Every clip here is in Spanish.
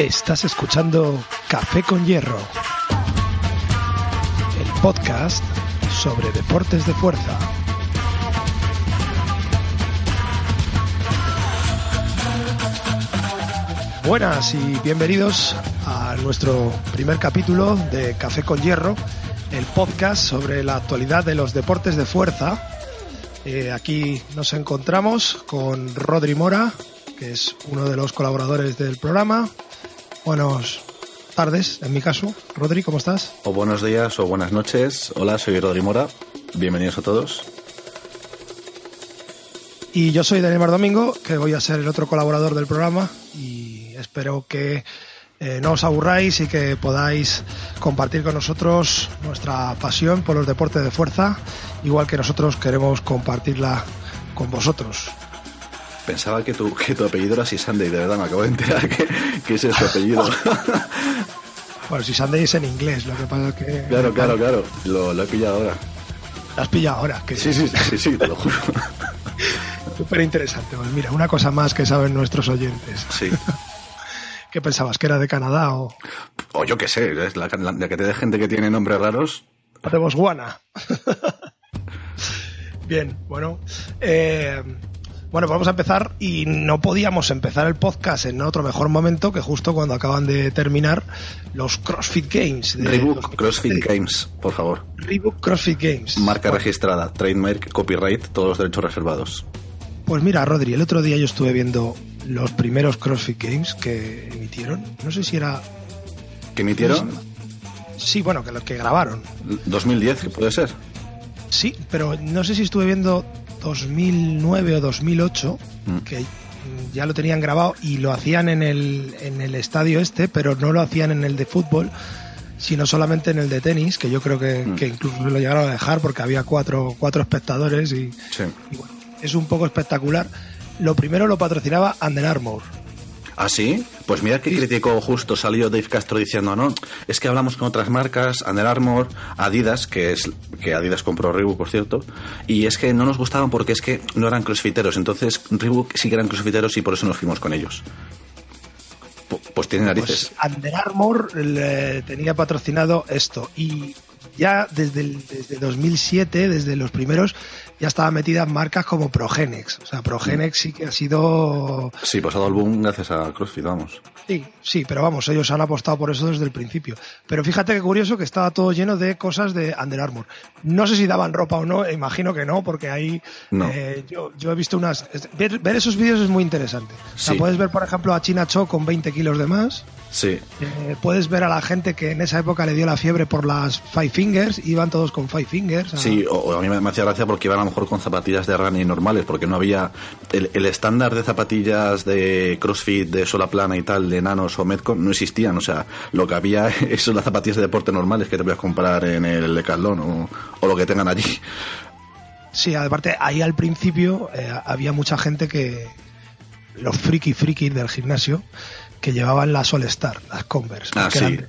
Estás escuchando Café con Hierro, el podcast sobre deportes de fuerza. Buenas y bienvenidos a nuestro primer capítulo de Café con Hierro, el podcast sobre la actualidad de los deportes de fuerza. Eh, aquí nos encontramos con Rodri Mora, que es uno de los colaboradores del programa. Buenas tardes, en mi caso. Rodri, ¿cómo estás? O buenos días o buenas noches. Hola, soy Rodri Mora. Bienvenidos a todos. Y yo soy Daniel Mar Domingo, que voy a ser el otro colaborador del programa y espero que eh, no os aburráis y que podáis compartir con nosotros nuestra pasión por los deportes de fuerza, igual que nosotros queremos compartirla con vosotros. Pensaba que tu, que tu apellido era Sisande y de verdad me acabo de enterar que, que ese es tu apellido. Bueno, Sisande es en inglés, lo que pasa es que... claro, claro, claro. Lo, lo he pillado ahora. Lo has pillado ahora. Que Sí, sí, sí, sí, te lo juro. Súper interesante. Pues mira, una cosa más que saben nuestros oyentes. Sí. ¿Qué pensabas? ¿Que era de Canadá o O yo qué sé, es la, la, la que te de gente que tiene nombres raros. de Botswana? Bien, bueno. eh, bueno, pues vamos a empezar y no podíamos empezar el podcast en otro mejor momento que justo cuando acaban de terminar los CrossFit Games. de Reebok CrossFit 2016. Games, por favor. Reebok CrossFit Games. Marca Bueno, registrada, trademark, copyright, todos los derechos reservados. Pues mira, Rodri, el otro día yo estuve viendo los primeros CrossFit Games que emitieron. No sé si era... ¿Qué emitieron? Sí, bueno, que los que grabaron. 2010, que puede ser. Sí, pero no sé si estuve viendo 2009 o 2008, Mm. que ya lo tenían grabado y lo hacían en el, en el estadio este, pero no lo hacían en el de fútbol, sino solamente en el de tenis, que yo creo que, Mm. que incluso lo llegaron a dejar porque había cuatro, cuatro espectadores y, Sí. y bueno, es un poco espectacular. Lo primero lo patrocinaba Under Armour. ¿Ah, sí? Pues mira qué Sí. crítico justo salió Dave Castro diciendo, no, es que hablamos con otras marcas, Under Armour, Adidas, que es que Adidas compró Reebok, por cierto, y es que no nos gustaban porque es que no eran crossfiteros, entonces Reebok sí que eran crossfiteros y por eso nos fuimos con ellos. Pu- Pues tienen narices. Pues Under Armour le tenía patrocinado esto y ya desde, el- desde 2007, desde los primeros, ya estaban metidas marcas como Progenex. O sea, Progenex sí que ha sido... Sí, ha dado el boom gracias a CrossFit, vamos. Sí, sí, pero vamos, ellos han apostado por eso desde el principio. Pero fíjate qué curioso que estaba todo lleno de cosas de Under Armour. No sé si daban ropa o no, imagino que no, porque ahí No. eh, yo, yo he visto unas... Ver, ver esos vídeos es muy interesante. O sea, Sí. puedes ver, por ejemplo, a China Cho con 20 kilos de más. Sí, Eh, puedes ver a la gente que en esa época le dio la fiebre por las Five Fingers, iban todos con Five Fingers. a- sí, o, a mí me, me hacía gracia porque iban a lo mejor con zapatillas de running normales, porque no había el, el estándar de zapatillas de CrossFit, de sola plana y tal, de Nanos o Metcon, no existían. O sea, lo que había son las zapatillas de deporte normales que te puedes comprar en el Decathlon o, o lo que tengan allí. Sí, aparte, ahí al principio eh, había mucha gente que. Los friki frikis del gimnasio que llevaban las All Star, las Converse. Ah, que sí. eran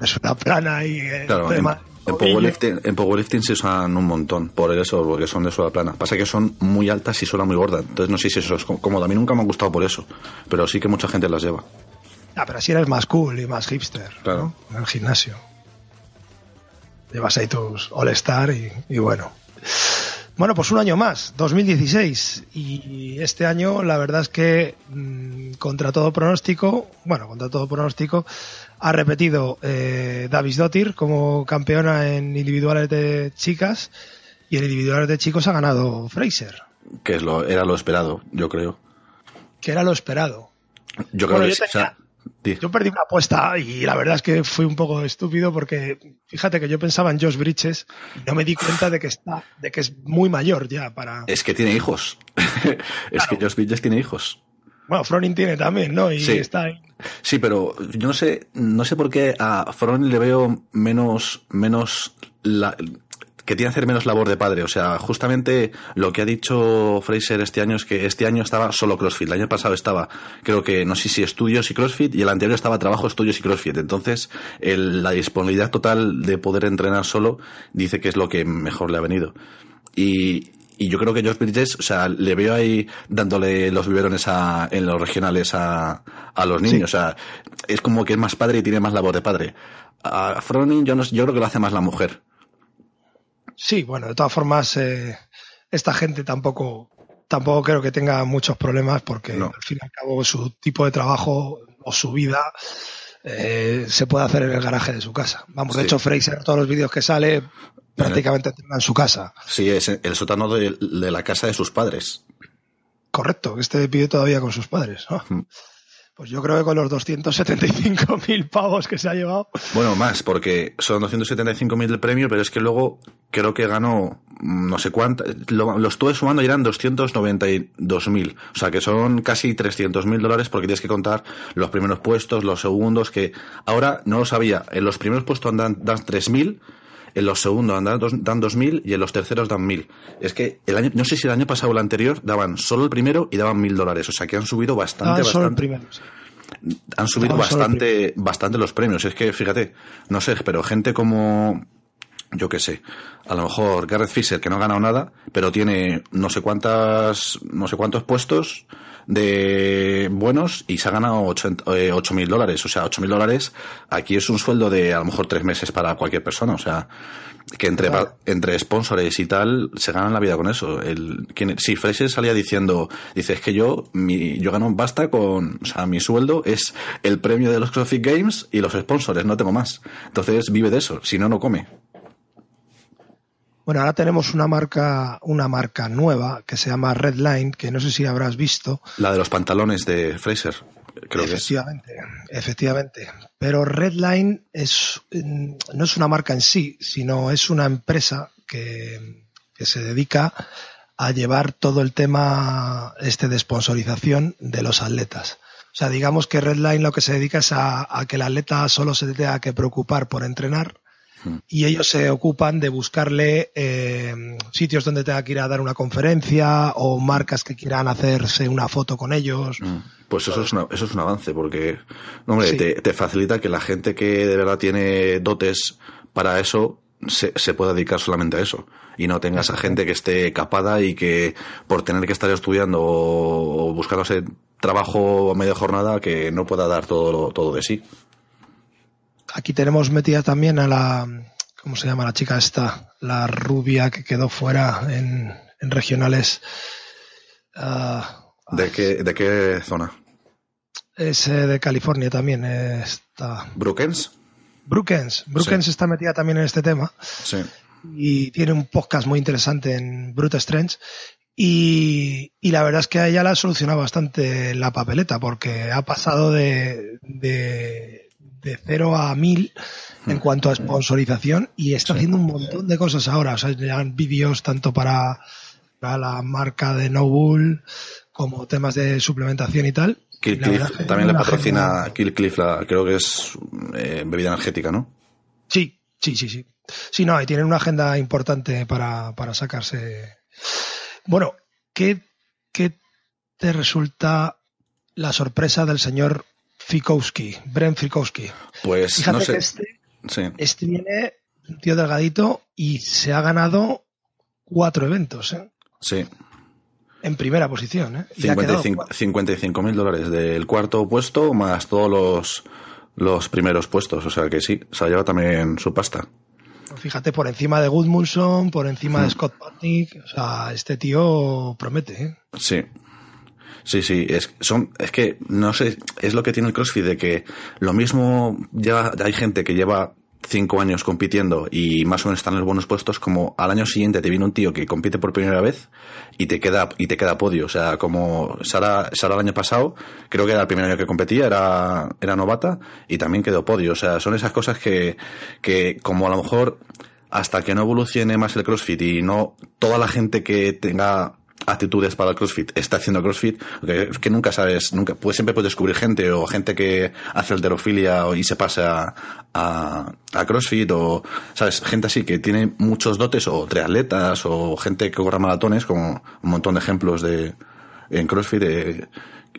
de, suela plana y. eh, Claro, en, tema- en powerlifting, en powerlifting se usan un montón, por eso, porque son de sola plana. Pasa que son muy altas y sola muy gorda, entonces no sé si eso es cómodo. A mí nunca me ha gustado por eso, pero sí que mucha gente las lleva. Ah, pero así eres más cool y más hipster. Claro. ¿no? En el gimnasio. Llevas ahí tus All Star y, y bueno. Bueno, pues un año más, 2016. Y este año, la verdad es que, mm, contra todo pronóstico, bueno, contra todo pronóstico, ha repetido eh, Davis Dottir como campeona en individuales de chicas y en individuales de chicos ha ganado Fraser, Que es lo, era lo esperado, yo creo. que era lo esperado. Yo creo Bueno, que yo sí, Yo perdí una apuesta y la verdad es que fui un poco estúpido porque fíjate que yo pensaba en Josh Bridges y no me di cuenta de que está, de que es muy mayor ya para. Es que tiene hijos. es que Josh Bridges tiene hijos. Bueno, Froning tiene también, ¿no? Y Sí. está ahí. Sí, pero yo no sé, no sé por qué a Froning le veo menos, menos la- que tiene que hacer menos labor de padre. O sea, justamente lo que ha dicho Fraser este año es que este año estaba solo CrossFit. El año pasado estaba, creo que, no sé si estudios y CrossFit, y el anterior estaba trabajo, estudios y CrossFit. Entonces, el- la disponibilidad total de poder entrenar solo dice que es lo que mejor le ha venido. Y, y yo creo que George Bridges, o sea, le veo ahí dándole los biberones a, en los regionales a, a los niños. O sea, es como que es más padre y tiene más labor de padre. A Froning yo, no, yo creo que lo hace más la mujer. Sí, bueno, de todas formas, eh, esta gente tampoco, tampoco creo que tenga muchos problemas porque al fin y al cabo su tipo de trabajo o su vida eh, se puede hacer en el garaje de su casa. Vamos, de hecho, Fraser, todos los vídeos que sale, prácticamente en su casa. Sí, es el sótano de, la casa de sus padres. Correcto, este pide todavía con sus padres. Pues yo creo que con los 275.000 pavos que se ha llevado. Bueno, más, porque son 275.000 del premio, pero es que luego creo que ganó no sé cuánto. Lo, estuve sumando y eran 292.000. O sea que son casi 300.000 dólares porque tienes que contar los primeros puestos, los segundos, que ahora no lo sabía. En los primeros puestos dan, dan 3.000 en los segundos dan, dan 2.000 y en los terceros dan 1.000. Es que el año, no sé si el año pasado o el anterior daban solo el primero y daban 1.000 dólares. O sea que han subido bastante, bastante. Han subido bastante, bastante los premios. Es que, fíjate, no sé, pero gente como, yo qué sé, a lo mejor Gareth Fisher, que no ha ganado nada, pero tiene no sé cuántas, no sé cuántos puestos, de buenos y se ha ganado 8 eh, mil dólares. O sea, 8 mil dólares aquí es un sueldo de a lo mejor tres meses para cualquier persona. O sea, que entre, entre sponsors y tal se ganan la vida con eso. El, quien, si Fraser salía diciendo, dice, es que yo, mi, yo gano basta con, o sea, mi sueldo es el premio de los CrossFit Games y los sponsors, no tengo más. Entonces vive de eso, si no, no come. Bueno, ahora tenemos una marca, una marca nueva que se llama Redline, que no sé si habrás visto. La de los pantalones de Fraser, creo efectivamente, que Efectivamente, Pero Redline es, mm, no es una marca en sí, sino es una empresa que, que se dedica a llevar todo el tema este de sponsorización de los atletas. O sea, digamos que Redline lo que se dedica es a, a que el atleta solo se tenga que preocupar por entrenar y ellos se ocupan de buscarle eh, sitios donde tenga que ir a dar una conferencia o marcas que quieran hacerse una foto con ellos. Mm. Pues eso es, eso es un avance porque, hombre, te, facilita que la gente que de verdad tiene dotes para eso se, se pueda dedicar solamente a eso y no tengas a gente que esté capada y que por tener que estar estudiando o, buscándose trabajo a media jornada que no pueda dar todo, todo de sí. Aquí tenemos metida también a la, ¿cómo se llama la chica esta? La rubia que quedó fuera en, regionales. Ah, ¿De, qué, ¿De qué zona? Es eh, de California también. Está... ¿Brookens? Brookens. Brookens está metida también en este tema. Sí. Y tiene un podcast muy interesante en Brute Strength. Y, y, la verdad es que a ella la ha solucionado bastante la papeleta, porque ha pasado de, de de 0 a 1000 en hmm. cuanto a sponsorización y está haciendo un montón de cosas ahora. O sea, ya vídeos tanto para, la marca de Noble como temas de suplementación y tal. Killcliff también le patrocina Killcliff, creo que es eh, bebida energética, ¿no? Sí, sí, sí, sí. Sí, no, y tienen una agenda importante para, para sacarse. Bueno, ¿qué, ¿qué te resulta la sorpresa del señor Fikowski, Brent Fikowski. Pues no sé. este, este viene un tío delgadito y se ha ganado cuatro eventos. ¿eh? Sí. En primera posición. ¿eh? 55 mil dólares del cuarto puesto más todos los, los primeros puestos. O sea que sí, se ha llevado también su pasta. Pues fíjate, por encima de Goodmunson, por encima de Scott Patnick. O sea, este tío promete. ¿eh? Sí. Sí, sí, es, son, es que no sé, es lo que tiene el CrossFit de que lo mismo lleva, hay gente que lleva cinco años compitiendo y más o menos están en los buenos puestos, como al año siguiente te viene un tío que compite por primera vez y te queda, y te queda podio. O sea, como Sara, Sara el año pasado, creo que era el primer año que competía, era, era novata y también quedó podio. O sea, son esas cosas que, que como a lo mejor hasta que no evolucione más el CrossFit y no toda la gente que tenga actitudes para el CrossFit está haciendo CrossFit, que, que nunca sabes, nunca, pues siempre puedes descubrir gente o gente que hace alterofilia y se pasa a, a, CrossFit o, sabes, gente así que tiene muchos dotes o triatletas o gente que corre maratones, como un montón de ejemplos de, en CrossFit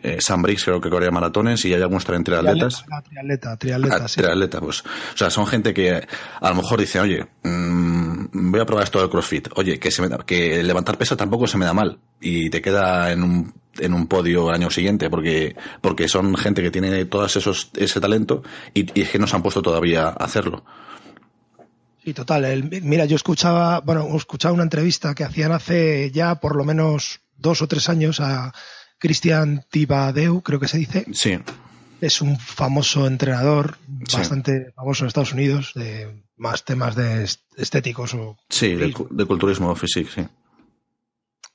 eh, Sam Briggs creo que corría maratones y hay algunos también triatletas. Triatleta, triatleta, ah, triatleta, pues. O sea, son gente que a lo mejor dice, oye, mmm, voy a probar esto del CrossFit. Oye, que, se me da, que levantar peso tampoco se me da mal. Y te queda en un, en un podio año siguiente, porque, porque son gente que tiene todos esos, ese talento y, y es que no se han puesto todavía a hacerlo. Sí, total. El, mira, yo escuchaba, bueno, escuchaba una entrevista que hacían hace ya por lo menos dos o tres años a Cristian Tibadeu, creo que se dice. Sí. Es un famoso entrenador, sí. bastante famoso en Estados Unidos, de más temas de estéticos o. Sí, de, de culturismo físico, sí.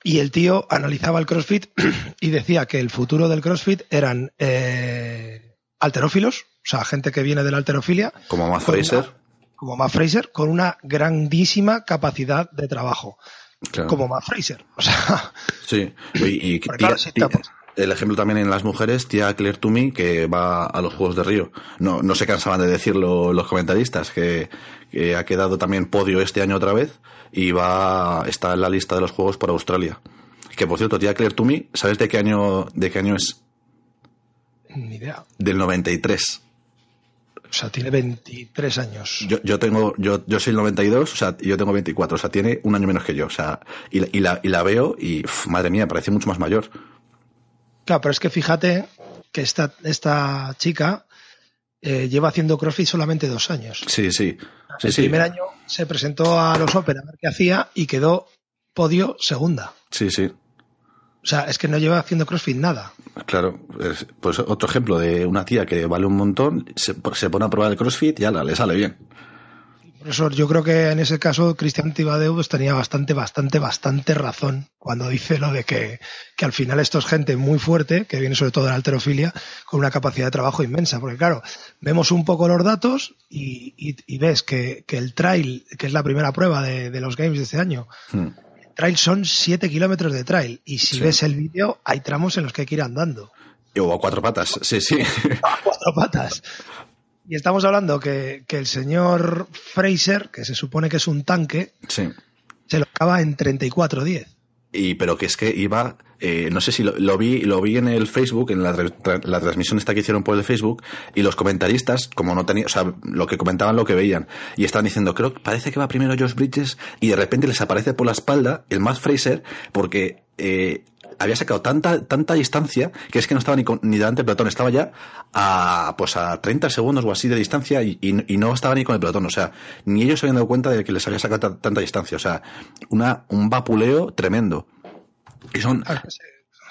Y el tío analizaba el CrossFit y decía que el futuro del CrossFit eran eh, alterófilos, o sea, gente que viene de la alterofilia. Como Matt Fraser. Una, como Matt Fraser, con una grandísima capacidad de trabajo. Claro. Como Matt Fraser. O sea. Sí. Y, y claro, si te... el ejemplo también en las mujeres, tía Claire Toomey, que va a los Juegos de Río. No, no se cansaban de decirlo los comentaristas, que, que ha quedado también podio este año otra vez y va está en la lista de los Juegos para Australia. Que por cierto, tía Claire Toomey, ¿sabes de qué año, de qué año es? Ni idea. Del 93. O sea, tiene 23 años. Yo, yo tengo, yo, yo soy el 92, o sea, yo tengo 24, o sea, tiene un año menos que yo, o sea, y, y la, y la veo y, uf, madre mía, parece mucho más mayor. Claro, pero es que fíjate que esta, esta chica eh, lleva haciendo CrossFit solamente dos años. Sí, sí. sí el sí. primer año se presentó a los Open a ver qué hacía y quedó podio segunda. Sí, sí. O sea, es que no lleva haciendo CrossFit nada. Claro, pues otro ejemplo de una tía que vale un montón, se, se pone a probar el CrossFit y ya le sale bien. Por eso yo creo que en ese caso Cristian Tibadeu tenía bastante, bastante, bastante razón cuando dice lo de que, que, al final esto es gente muy fuerte, que viene sobre todo de la alterofilia, con una capacidad de trabajo inmensa. Porque claro, vemos un poco los datos y, y, y ves que, que, el trail, que es la primera prueba de, de los games de este año, hmm trail son 7 kilómetros de trail. Y si sí. ves el vídeo, hay tramos en los que hay que ir andando. O a cuatro patas, sí, sí. A cuatro patas. Y estamos hablando que, que, el señor Fraser, que se supone que es un tanque, sí. se lo acaba en 34-10. Y pero que es que iba, eh, no sé si lo, lo, vi, lo vi en el Facebook, en la, la, transmisión esta que hicieron por el Facebook, y los comentaristas, como no tenían, o sea, lo que comentaban lo que veían, y estaban diciendo, creo parece que va primero Josh Bridges, y de repente les aparece por la espalda el Matt Fraser, porque eh, había sacado tanta, tanta distancia que es que no estaba ni, con, ni delante del pelotón, estaba ya a, pues a 30 segundos o así de distancia y, y, y, no estaba ni con el pelotón, o sea, ni ellos se habían dado cuenta de que les había sacado tanta distancia, o sea, una, un vapuleo tremendo. Son...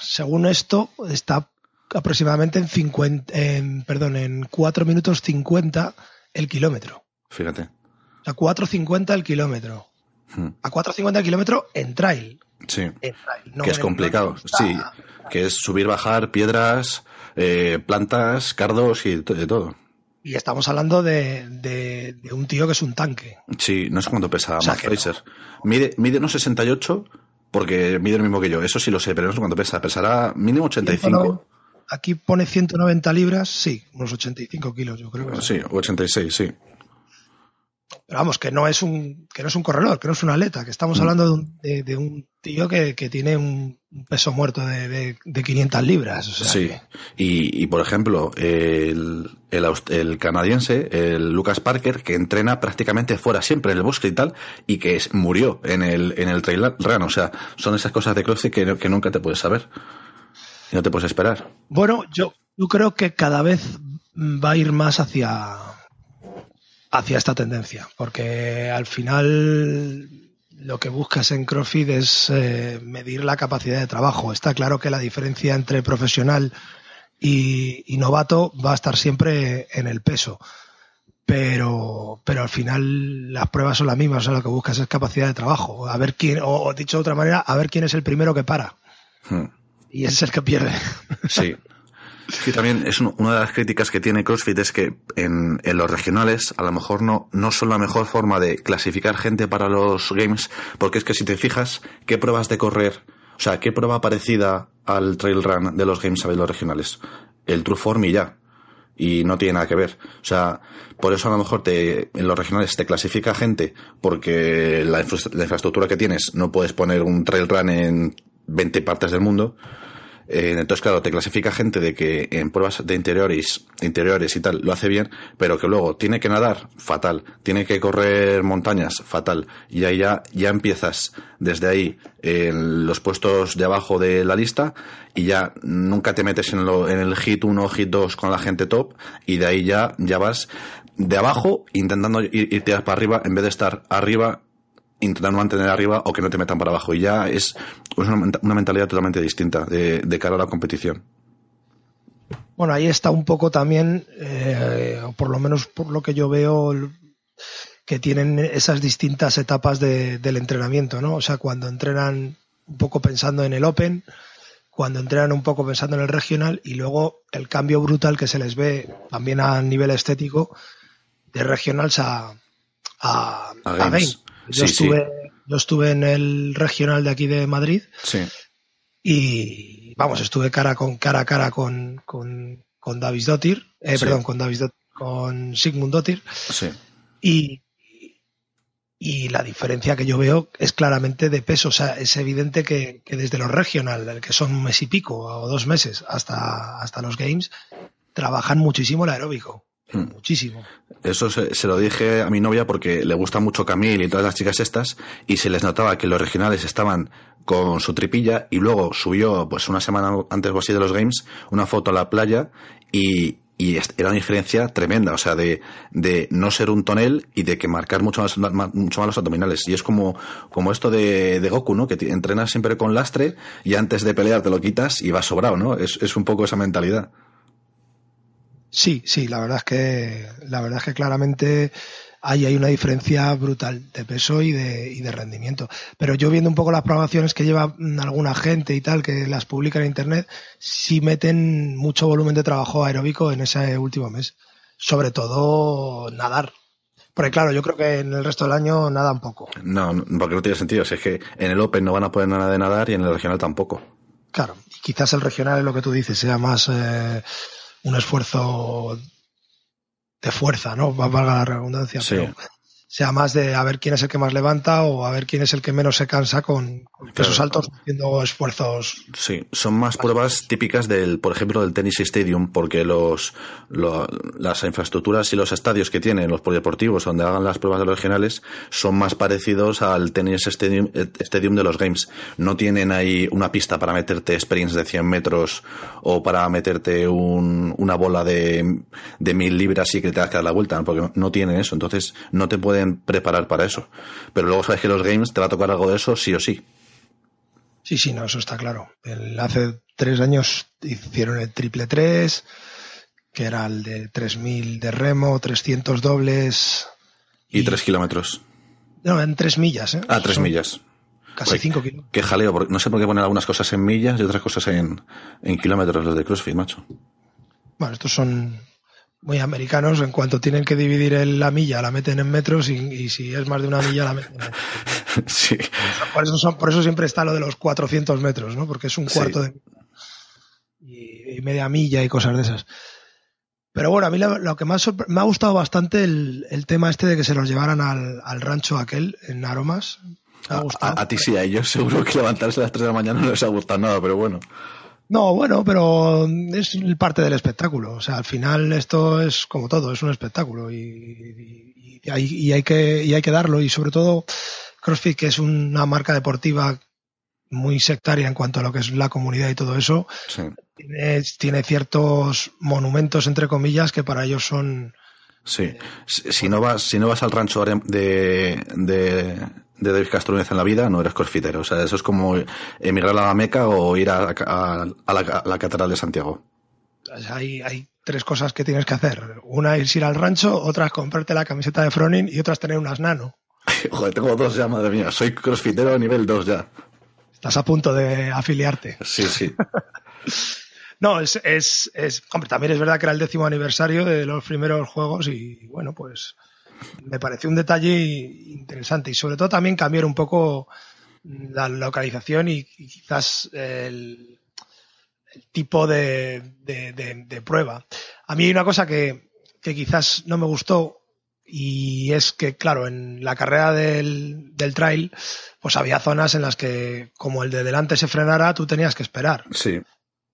Según esto, está aproximadamente en 50, en, perdón, en 4 minutos 50 el kilómetro. Fíjate. O sea, 4.50 el kilómetro. Hmm. A 4.50 el kilómetro en trail. Sí. En trail, no que es complicado. Sí. Que es subir, bajar, piedras, eh, plantas, cardos y de todo. Y estamos hablando de, de, de, un tío que es un tanque. Sí, no sé cuánto pesa o sea, Matt Fraser. No. Mide, mide unos 68 porque mide lo mismo que yo. Eso sí lo sé, pero no sé cuánto pesa. Pesará mínimo 85. Aquí pone 190 libras, sí, unos 85 kilos, yo creo. Que sí, 86, sí. Pero vamos, que no es un, que no es un corredor, que no es un atleta, que estamos mm. hablando de un, de, de un tío que, que, tiene un peso muerto de, de, de 500 libras. O sea sí, que... y, y, por ejemplo, el, el, el, canadiense, el Lucas Parker, que entrena prácticamente fuera siempre en el bosque y tal, y que es, murió en el, en el trail run. O sea, son esas cosas de CrossFit que, que nunca te puedes saber. Y no te puedes esperar. Bueno, yo, yo creo que cada vez va a ir más hacia hacia esta tendencia, porque al final lo que buscas en CrossFit es eh, medir la capacidad de trabajo. Está claro que la diferencia entre profesional y, y, novato va a estar siempre en el peso. Pero, pero al final las pruebas son las mismas, o sea, lo que buscas es capacidad de trabajo. A ver quién, o dicho de otra manera, a ver quién es el primero que para. Hmm. Y ese es el que pierde. Sí. Sí, también es una de las críticas que tiene CrossFit es que en, los regionales a lo mejor no, no son la mejor forma de clasificar gente para los games, porque es que si te fijas, ¿qué pruebas de correr? O sea, ¿qué prueba parecida al trail run de los games sabéis los regionales? El True Form y ya. Y no tiene nada que ver. O sea, por eso a lo mejor te, en los regionales te clasifica gente porque la, infra la infraestructura que tienes no puedes poner un trail run en 20 partes del mundo Eh, entonces, claro, te clasifica gente de que en pruebas de interiores, interiores y tal lo hace bien, pero que luego tiene que nadar, fatal. Tiene que correr montañas, fatal. Y ahí ya, ya empiezas desde ahí en los puestos de abajo de la lista y ya nunca te metes en, lo, en el hit 1 hit 2 con la gente top y de ahí ya, ya vas de abajo intentando ir, irte para arriba en vez de estar arriba intentando mantener arriba o que no te metan para abajo. Y ya es una, una mentalidad totalmente distinta de, de, cara a la competición. Bueno, ahí está un poco también, eh, por lo menos por lo que yo veo, que tienen esas distintas etapas de, del entrenamiento, ¿no? O sea, cuando entrenan un poco pensando en el Open, cuando entrenan un poco pensando en el regional y luego el cambio brutal que se les ve también a nivel estético de regionals a, a, a, games. a game. Yo, sí, estuve, sí. yo estuve en el regional de aquí de Madrid sí. y vamos, estuve cara con cara a cara con, con, con Davis Dottir, eh, perdón, con Davis Dottir, con Sigmund Dottir y, y la diferencia que yo veo es claramente de peso. O sea, es evidente que, que desde los regional, que son un mes y pico o dos meses, hasta, hasta los games, trabajan muchísimo el aeróbico. Hmm. Muchísimo. Eso se, se, lo dije a mi novia porque le gusta mucho Camille y todas las chicas estas y se les notaba que los regionales estaban con su tripilla y luego subió pues una semana antes o así de los games una foto a la playa y, y era una diferencia tremenda, o sea, de, de no ser un tonel y de que marcar mucho más, mucho más los abdominales. Y es como, como esto de, de Goku, ¿no? Que te, entrenas siempre con lastre y antes de pelear te lo quitas y vas sobrado, ¿no? Es, es un poco esa mentalidad. Sí, sí, la verdad es que, la verdad es que claramente ahí hay una diferencia brutal de peso y de, y de rendimiento. Pero yo viendo un poco las programaciones que lleva alguna gente y tal, que las publica en internet, sí meten mucho volumen de trabajo aeróbico en ese último mes. Sobre todo nadar. Porque claro, yo creo que en el resto del año nada un poco. No, porque no tiene sentido. Si es que en el Open no van a poder nada de nadar y en el regional tampoco. Claro, y quizás el regional es lo que tú dices, sea más eh, un esfuerzo de fuerza, ¿no? Valga la redundancia, sí. pero sea más de a ver quién es el que más levanta o a ver quién es el que menos se cansa con, con pesos claro. altos haciendo esfuerzos. Sí, son más pruebas típicas del, por ejemplo, del tenis stadium, porque los, lo, las infraestructuras y los estadios que tienen los polideportivos donde hagan las pruebas de los regionales son más parecidos al tenis stadium, stadium de los games. No tienen ahí una pista para meterte sprints de 100 metros o para meterte un, una bola de, de mil libras y que te das que dar la vuelta, porque no tienen eso. Entonces, no te pueden preparar para eso. Pero luego sabes que los games te va a tocar algo de eso sí o sí. Sí, sí, no, eso está claro. El, hace tres años hicieron el triple 3, que era el de 3000 de remo, 300 dobles. Y 3 kilómetros. No, en 3 millas, ¿eh? Ah, 3 millas. Casi 5 kilómetros. Qué jaleo, porque no sé por qué ponen algunas cosas en millas y otras cosas en, en kilómetros los de CrossFit, macho. Bueno, estos son muy americanos en cuanto tienen que dividir el, la milla la meten en metros y, y, si es más de una milla la meten en metros. sí. por, eso son, por eso siempre está lo de los 400 metros, ¿no? Porque es un cuarto sí. de y, y, media milla y cosas de esas. Pero bueno, a mí lo, lo que más me ha gustado bastante el, el, tema este de que se los llevaran al, al rancho aquel en Aromas. A, a, a, ti sí, a ellos seguro que levantarse a las 3 de la mañana no les ha gustado nada, pero bueno. No, bueno, pero es parte del espectáculo. O sea, al final esto es como todo, es un espectáculo y, y, y, hay, y, hay, que, hay que darlo. Y sobre todo CrossFit, que es una marca deportiva muy sectaria en cuanto a lo que es la comunidad y todo eso, sí. tiene, tiene, ciertos monumentos, entre comillas, que para ellos son... Sí, eh, si, no vas, si no vas al rancho de, de de David Castrúñez en la vida, no eres crossfitero. O sea, eso es como emigrar a la Meca o ir a, a, a, la, a la, Catedral de Santiago. Hay, hay, tres cosas que tienes que hacer. Una es ir al rancho, otra es comprarte la camiseta de Fronin y otra es tener unas nano. Joder, tengo dos ya, madre mía. Soy crossfitero a nivel 2 ya. Estás a punto de afiliarte. Sí, sí. no, es, es, es, hombre, también es verdad que era el décimo aniversario de los primeros juegos y bueno, pues me pareció un detalle interesante y sobre todo también cambiar un poco la localización y, y quizás el, el tipo de, de, de, de, prueba. A mí hay una cosa que, que, quizás no me gustó y es que, claro, en la carrera del, del trail, pues había zonas en las que, como el de delante se frenara, tú tenías que esperar. Sí.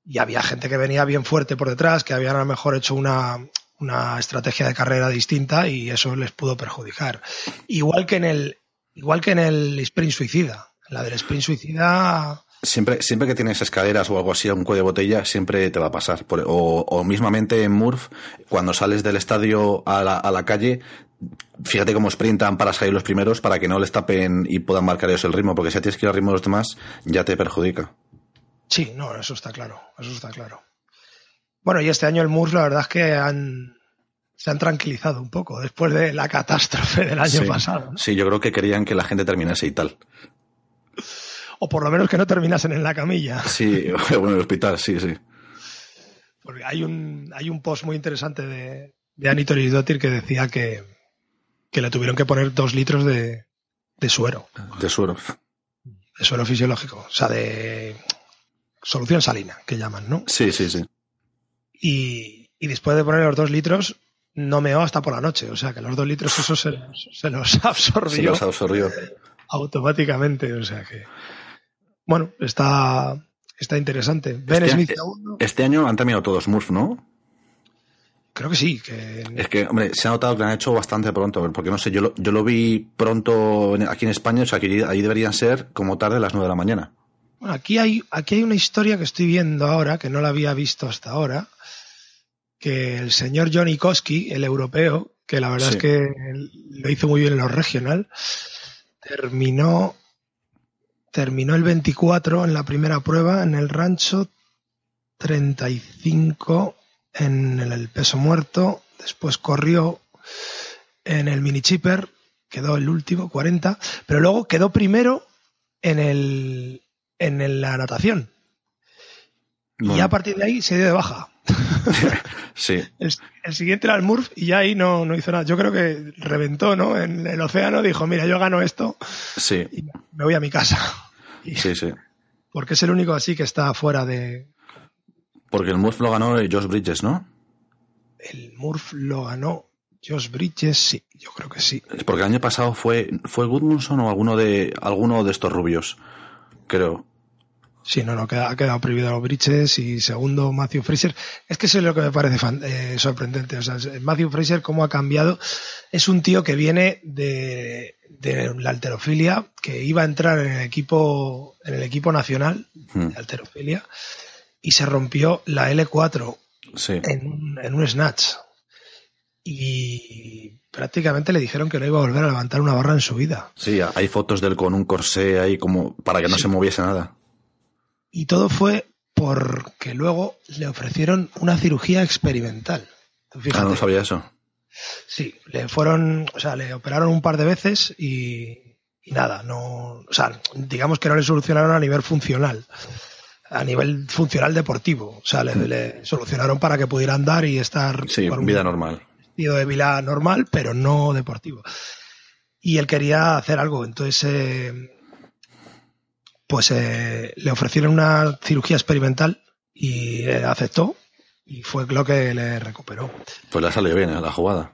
y había gente que venía bien fuerte por detrás, que habían a lo mejor hecho una, una estrategia de carrera distinta y eso les pudo perjudicar. Igual que en el, igual que en el sprint suicida. La del sprint suicida Siempre, siempre que tienes escaleras o algo así, un cuello de botella, siempre te va a pasar. o, o, mismamente en Murph, cuando sales del estadio a la, a la, calle, fíjate cómo sprintan para salir los primeros para que no les tapen y puedan marcar ellos el ritmo, porque si tienes que ir al ritmo de los demás, ya te perjudica. Sí, no, eso está claro, eso está claro. Bueno, y este año el Murph, la verdad es que han, se han tranquilizado un poco después de la catástrofe del año sí, pasado. ¿no? Sí, yo creo que querían que la gente terminase y tal o por lo menos que no terminasen en la camilla. Sí, bueno, en el hospital, sí, sí. Porque hay un, hay un post muy interesante de, de Annie Dotir que decía que, que le tuvieron que poner dos litros de, de suero. De suero. De suero fisiológico. O sea, de solución salina, que llaman, ¿no? Sí, sí, sí. Y, y después de poner los dos litros, no meó hasta por la noche. O sea, que los dos litros eso se, se los absorbió. Se los absorbió. Automáticamente. O sea que bueno, está, está interesante. Ben este, Smith. Este año han terminado todos Murph, ¿no? Creo que sí. Que... Es que, hombre, se ha notado que lo han hecho bastante pronto, porque no sé, yo lo, yo lo vi pronto aquí en España, o sea, que ahí deberían ser como tarde a las 9 de la mañana. Bueno, aquí hay, aquí hay una historia que estoy viendo ahora, que no la había visto hasta ahora, que el señor Johnny Koski, el europeo, que la verdad sí. es que lo hizo muy bien en los regional, terminó terminó el 24 en la primera prueba en el rancho, 35 en el peso muerto, después corrió en el mini chipper, quedó el último, 40, pero luego quedó primero en, el, en la natación. Bueno. Y a partir de ahí se dio de baja. sí. El, el, siguiente era el Murph y ya ahí no, no hizo nada. Yo creo que reventó, ¿no? En el océano dijo, mira, yo gano esto sí. y me voy a mi casa. Y, sí, sí. Porque es el único así que está fuera de... Porque el Murph lo ganó Josh Bridges, ¿no? El Murph lo ganó Josh Bridges, sí, yo creo que sí. Porque el año pasado fue, fue Goodmanson o alguno de, alguno de estos rubios, creo. Sí, no, no, ha quedado prohibido los Bridges y segundo Matthew Fraser. Es que eso es lo que me parece fan, eh, sorprendente. O sea, Matthew Fraser, cómo ha cambiado. Es un tío que viene de, de, la alterofilia, que iba a entrar en el equipo, en el equipo nacional Hmm. de alterofilia y se rompió la L4 Sí. en, un, en un snatch. Y prácticamente le dijeron que no iba a volver a levantar una barra en su vida. Sí, hay fotos de él con un corsé ahí como para que no Sí. se moviese nada. Y todo fue porque luego le ofrecieron una cirugía experimental. Ah, no sabía eso. Sí, le fueron, o sea, le operaron un par de veces y, y nada, no, o sea, digamos que no le solucionaron a nivel funcional, a nivel funcional deportivo, o sea, le, le solucionaron para que pudiera andar y estar Sí, un vida normal. De vida normal, pero no deportivo. Y él quería hacer algo, entonces, eh, pues eh, le ofrecieron una cirugía experimental y eh, aceptó y fue lo que le recuperó. Pues le salió bien la jugada.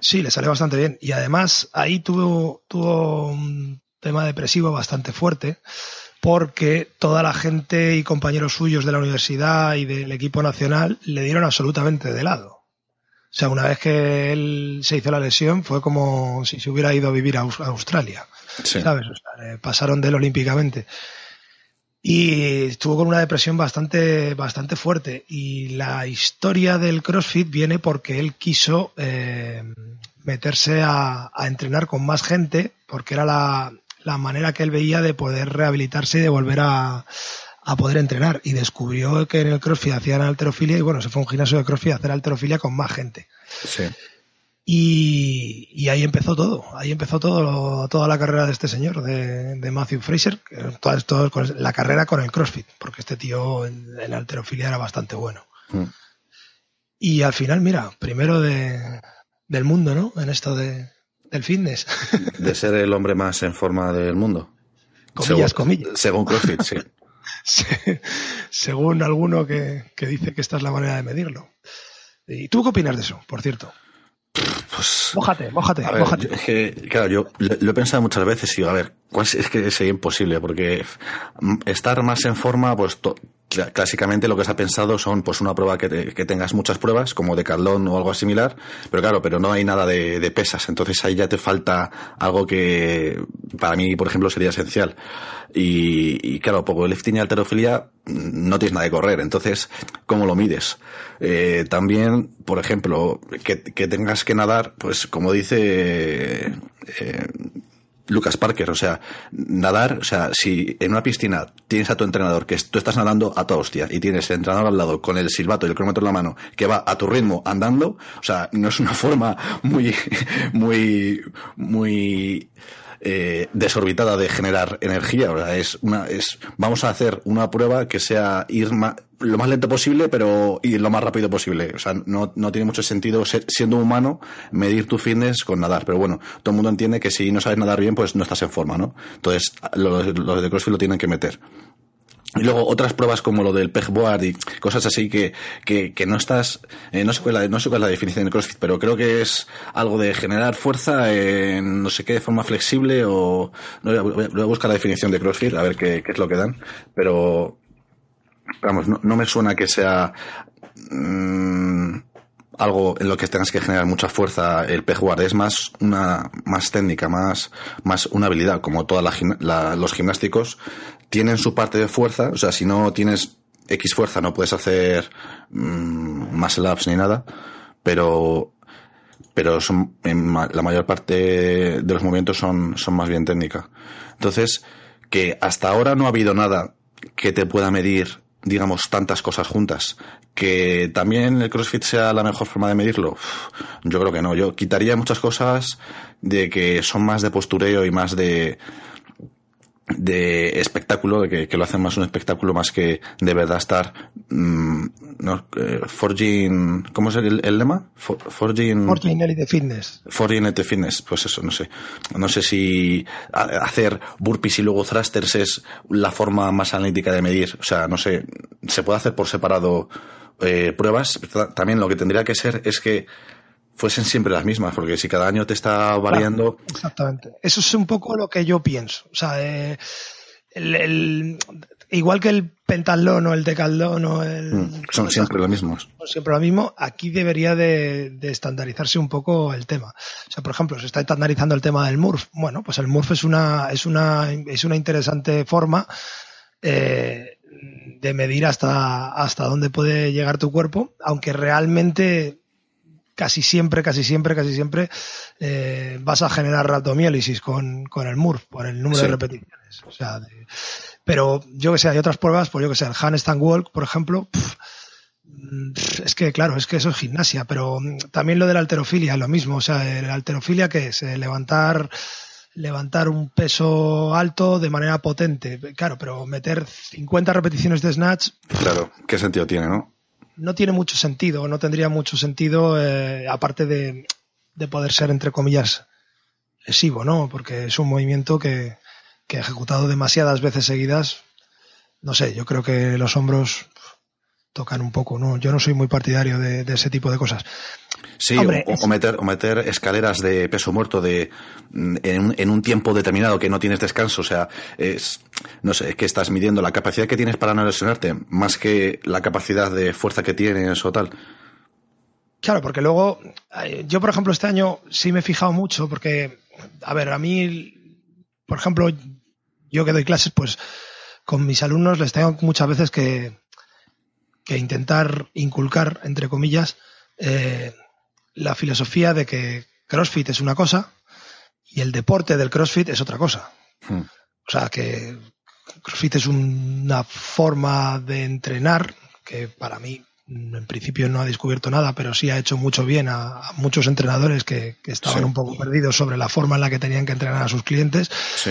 Sí, le salió bastante bien. Y además ahí tuvo, tuvo un tema depresivo bastante fuerte porque toda la gente y compañeros suyos de la universidad y del equipo nacional le dieron absolutamente de lado. O sea, una vez que él se hizo la lesión fue como si se hubiera ido a vivir a Aus- a Australia. Sí. ¿sabes? O sea, le pasaron de él olímpicamente. Y estuvo con una depresión bastante, bastante fuerte. Y la historia del CrossFit viene porque él quiso eh, meterse a, a entrenar con más gente, porque era la, la manera que él veía de poder rehabilitarse y de volver a, a poder entrenar. Y descubrió que en el CrossFit hacían alterofilia y bueno, se fue a un gimnasio de CrossFit a hacer alterofilia con más gente. Sí. Y, y ahí empezó todo, ahí empezó todo, toda la carrera de este señor, de, de Matthew Fraser, toda con la carrera con el CrossFit, porque este tío en, en alterofilia era bastante bueno. Mm. Y al final, mira, primero de, del mundo, ¿no? En esto de, del fitness. De ser el hombre más en forma del mundo. Comillas, según, comillas. Según CrossFit, sí. Se- Según alguno que, que dice que esta es la manera de medirlo. ¿Y tú qué opinas de eso, por cierto? Pues, Mójate, mójate, a ver, mójate. yo- es que, claro, yo lo, lo he pensado muchas veces y a ver, ¿cuál es, que sería imposible porque mm, estar más en forma, pues to- clásicamente lo que se ha pensado son pues una prueba que, tengas muchas pruebas, como de caldón o algo similar, pero claro, pero no hay nada de, pesas, entonces ahí ya te falta algo que para mí, por ejemplo, sería esencial. Y, claro, poco lifting y alterofilia no tienes nada de correr, entonces, ¿cómo lo mides? Eh, también, por ejemplo, que, tengas que nadar, pues como dice... Eh, Lucas Parker, o sea, nadar, o sea, si en una piscina tienes a tu entrenador que tú estás nadando a toda hostia y tienes el entrenador al lado con el silbato y el cronómetro en la mano que va a tu ritmo andando, o sea, no es una forma muy, muy, muy eh, desorbitada de generar energía. O sea, es una, es, vamos a hacer una prueba que sea ir lo más lento posible, pero ir lo más rápido posible. O sea, no, no tiene mucho sentido, siendo humano, medir tu fitness con nadar. Pero bueno, todo el mundo entiende que si no sabes nadar bien, pues no estás en forma, ¿no? Entonces, los, los de CrossFit lo tienen que meter. Y luego otras pruebas como lo del pegboard y cosas así que, que, que no estás, eh, no, sé cuál la, no sé cuál es la definición de CrossFit, pero creo que es algo de generar fuerza en no sé qué de forma flexible o, no, voy, a, buscar la definición de CrossFit a ver qué, qué es lo que dan, pero vamos, no, me suena que sea mmm, algo en lo que tengas que generar mucha fuerza el pegboard, es más una, más técnica, más, más una habilidad, como todos los gimnásticos tienen su parte de fuerza, o sea, si no tienes X fuerza no puedes hacer mm, más laps ni nada, pero pero son, la mayor parte de los movimientos son, son más bien técnica. Entonces, que hasta ahora no ha habido nada que te pueda medir, digamos, tantas cosas juntas. Que también el CrossFit sea la mejor forma de medirlo, yo creo que no. Yo quitaría muchas cosas de que son más de postureo y más de, de espectáculo, de que, lo hacen más un espectáculo más que de verdad estar mm, no, eh, forging, ¿cómo es el, lema? forging, forging Elite Fitness. Forging Elite Fitness, pues eso, no sé. No sé si hacer burpees y luego thrusters es la forma más analítica de medir. O sea, no sé, se puede hacer por separado eh, pruebas. También lo que tendría que ser es que fuesen siempre las mismas, porque si cada año te está variando. exactamente. Eso es un poco lo que yo pienso. O sea, eh, el, igual que el pentalón o el decaldón o el. Mm, son siempre los mismos. Son siempre lo mismo. Aquí debería de, estandarizarse un poco el tema. O sea, por ejemplo, se está estandarizando el tema del MURF. Bueno, pues el MURF es una, es una, es una interesante forma. Eh, de medir hasta, hasta dónde puede llegar tu cuerpo, aunque realmente casi siempre, casi siempre, casi siempre eh, vas a generar ratomiélisis con, con el MURF por el número de repeticiones. O sea, pero yo que sé, hay otras pruebas, pues yo que sé, el handstand walk, por ejemplo, es que claro, es que eso es gimnasia, pero también lo de la alterofilia, lo mismo, o sea, la alterofilia que es eh, levantar levantar un peso alto de manera potente, claro, pero meter 50 repeticiones de snatch. Claro, ¿qué sentido tiene, no? No tiene mucho sentido, no tendría mucho sentido, eh, aparte de, de, poder ser, entre comillas, lesivo, ¿no? Porque es un movimiento que, que ejecutado demasiadas veces seguidas, no sé, yo creo que los hombros tocan un poco, ¿no? Yo no soy muy partidario de, ese tipo de cosas. Sí, o, meter, o meter escaleras de peso muerto de mm, en un, tiempo determinado que no tienes descanso. O sea, es, no sé, es que estás midiendo la capacidad que tienes para no lesionarte, más que la capacidad de fuerza que tienes o tal. Claro, porque luego, eh, yo por ejemplo este año sí me he fijado mucho, porque, a ver, a mí, por ejemplo, yo que doy clases, pues con mis alumnos les tengo muchas veces que, que intentar inculcar, entre comillas, eh, la filosofía de que CrossFit es una cosa y el deporte del CrossFit es otra cosa. Hmm. O sea, que CrossFit es una forma de entrenar que para mí en principio no ha descubierto nada, pero sí ha hecho mucho bien a, muchos entrenadores que, estaban un poco perdidos sobre la forma en la que tenían que entrenar a sus clientes. Sí.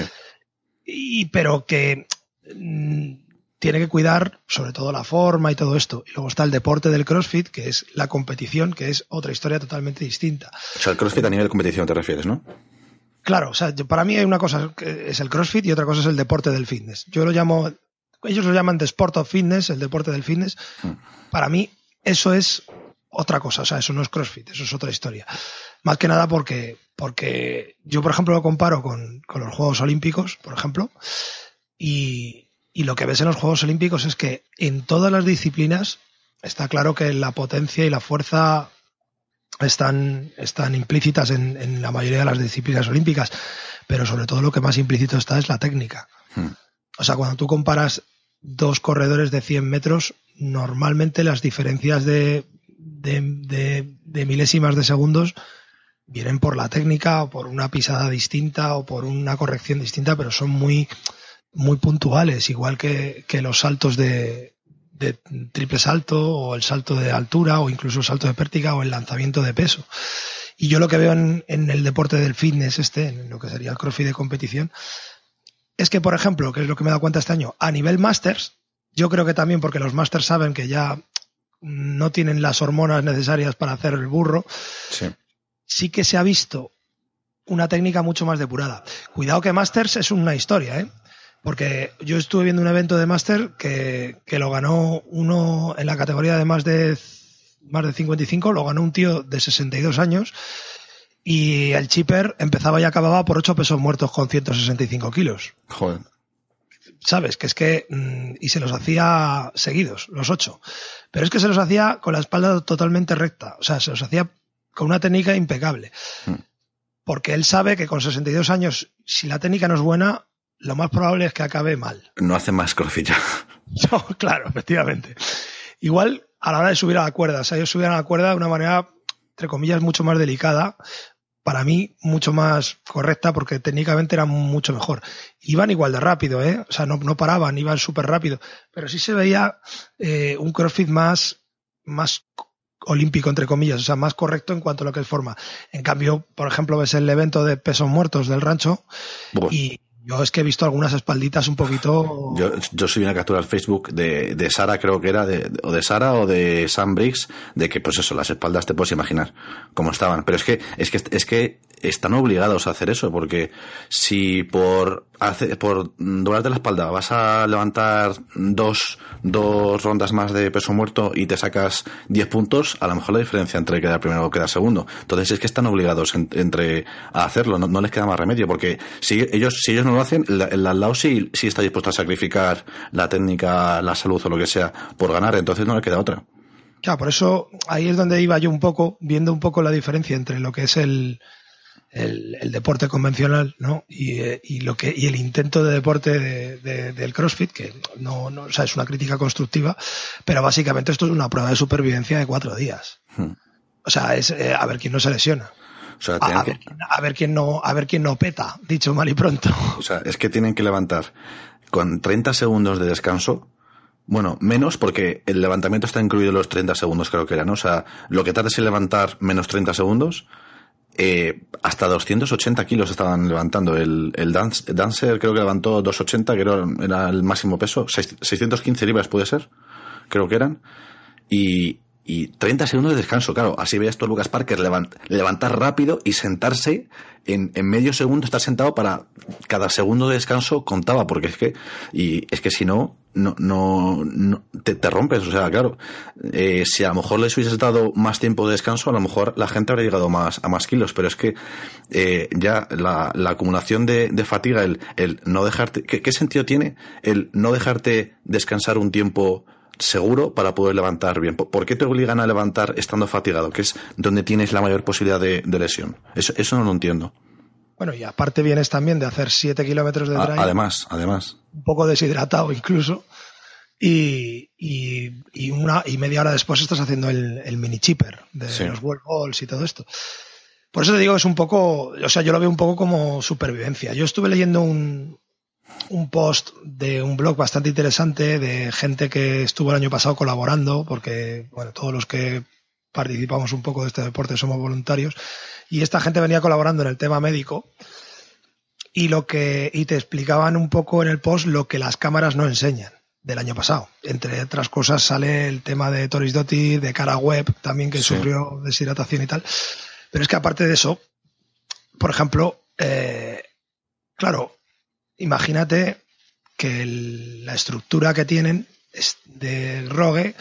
Y, pero que mm, tiene que cuidar sobre todo la forma y todo esto. Y luego está el deporte del CrossFit, que es la competición, que es otra historia totalmente distinta. O sea, el CrossFit a nivel de competición te refieres, ¿no? Claro, o sea, para mí hay una cosa que es el CrossFit y otra cosa es el deporte del fitness. Yo lo llamo, ellos lo llaman de Sport of Fitness, el deporte del fitness. Hmm. Para mí eso es otra cosa, o sea, eso no es CrossFit, eso es otra historia. Más que nada porque, porque yo, por ejemplo, lo comparo con, con los Juegos Olímpicos, por ejemplo, y, Y lo que ves en los Juegos Olímpicos es que en todas las disciplinas está claro que la potencia y la fuerza están, están implícitas en, en la mayoría de las disciplinas olímpicas, pero sobre todo lo que más implícito está es la técnica. Hmm. O sea, cuando tú comparas dos corredores de 100 metros, normalmente las diferencias de, de, de- de milésimas de segundos vienen por la técnica o por una pisada distinta o por una corrección distinta, pero son muy, muy puntuales, igual que, que los saltos de, de triple salto o el salto de altura o incluso el salto de pértiga o el lanzamiento de peso. Y yo lo que veo en, en el deporte del fitness este, en lo que sería el crossfit de competición, es que, por ejemplo, que es lo que me he dado cuenta este año, a nivel masters, yo creo que también porque los masters saben que ya no tienen las hormonas necesarias para hacer el burro, Sí. sí que se ha visto una técnica mucho más depurada. Cuidado que Masters es una historia, ¿eh? Porque yo estuve viendo un evento de Master que, que lo ganó uno en la categoría de más de más de 55, lo ganó un tío de 62 años y el chipper empezaba y acababa por 8 pesos muertos con 165 kilos. Joder. ¿sabes? Que es que. mm, y se los hacía seguidos, los ocho. Pero es que se los hacía con la espalda totalmente recta. O sea, se los hacía con una técnica impecable. Mm. Porque él sabe que con 62 años, si la técnica no es buena, lo más probable es que acabe mal. No hace más crossfit. No, claro, efectivamente. Igual a la hora de subir a la cuerda. O sea, ellos subían a la cuerda de una manera, entre comillas, mucho más delicada. Para mí, mucho más correcta porque técnicamente era mucho mejor. Iban igual de rápido, ¿eh? O sea, no, no paraban, iban súper rápido. Pero sí se veía eh, un crossfit más, más olímpico, entre comillas, o sea, más correcto en cuanto a lo que es forma. En cambio, por ejemplo, ves el evento de pesos muertos del rancho y yo es que he visto algunas espalditas un poquito... Yo, yo subí una captura al Facebook de, de Sara, creo que era, de, o de Sara o de Sam Briggs, de que, pues eso, las espaldas te puedes imaginar cómo estaban. Pero es que, es que, es que están obligados a hacer eso, porque si por, hace, por doblarte la espalda vas a levantar dos, dos rondas más de peso muerto y te sacas 10 puntos, a lo mejor la diferencia entre quedar primero o quedar segundo. Entonces es que están obligados en- entre a hacerlo, no, no les queda más remedio, porque si ellos, si ellos no lo hacen, el, el al lado sí, sí está dispuesto a sacrificar la técnica, la salud o lo que sea por ganar, entonces no le queda otra. Claro, por eso ahí es donde iba yo un poco, viendo un poco la diferencia entre lo que es el, el, el deporte convencional, ¿no? Y, eh, y lo que y el intento de deporte de- de- del CrossFit, que no, no, o sea, es una crítica constructiva, pero básicamente esto es una prueba de supervivencia de cuatro días. Hmm. O sea, es eh, a ver quién no se lesiona, O sea, a, que- ver, a ver quién no, a ver quién no peta, dicho mal y pronto. O sea, es que tienen que levantar con 30 segundos de descanso. Bueno, menos porque el levantamiento está incluido en los 30 segundos, creo que era, ¿no? O sea, lo que tardes en levantar menos 30 segundos, eh, hasta 280 kilos estaban levantando. El, el dance- Dancer creo que levantó 280, que era, era el máximo peso. Seis- 615 libras puede ser, creo que eran. Y, y 30 segundos de descanso, claro. Así veías tú a Lucas Parker levant- levantar rápido y sentarse en, en medio segundo, estar sentado para cada segundo de descanso contaba, porque es que, y es que si no, no, no, no- te, te rompes. O sea, claro, eh, si a lo mejor les hubieses dado más tiempo de descanso, a lo mejor la gente habría llegado más, a más kilos, pero es que eh, ya la, la acumulación de, de fatiga, el, el no dejarte, ¿qué, ¿qué sentido tiene el no dejarte descansar un tiempo seguro para poder levantar bien. ¿Por qué te obligan a levantar estando fatigado? Que es donde tienes la mayor posibilidad de, de lesión. Eso, eso no lo entiendo. Bueno, y aparte vienes también de hacer siete kilómetros de drive. además, además. un poco deshidratado incluso. Y, y, y una y media hora después estás haciendo el, el mini chipper de Sí. los wall balls y todo esto. Por eso te digo, es un poco, o sea, yo lo veo un poco como supervivencia. Yo estuve leyendo un, un post de un blog bastante interesante de gente que estuvo el año pasado colaborando, porque, bueno, todos los que participamos un poco de este deporte somos voluntarios, y esta gente venía colaborando en el tema médico y lo que y te explicaban un poco en el post lo que las cámaras no enseñan del año pasado. Entre otras cosas sale el tema de Toris Dotti, de cara web, también que Sí. sufrió deshidratación y tal. Pero es que aparte de eso, por ejemplo, eh, claro, imagínate que el- la estructura que tienen es del rogue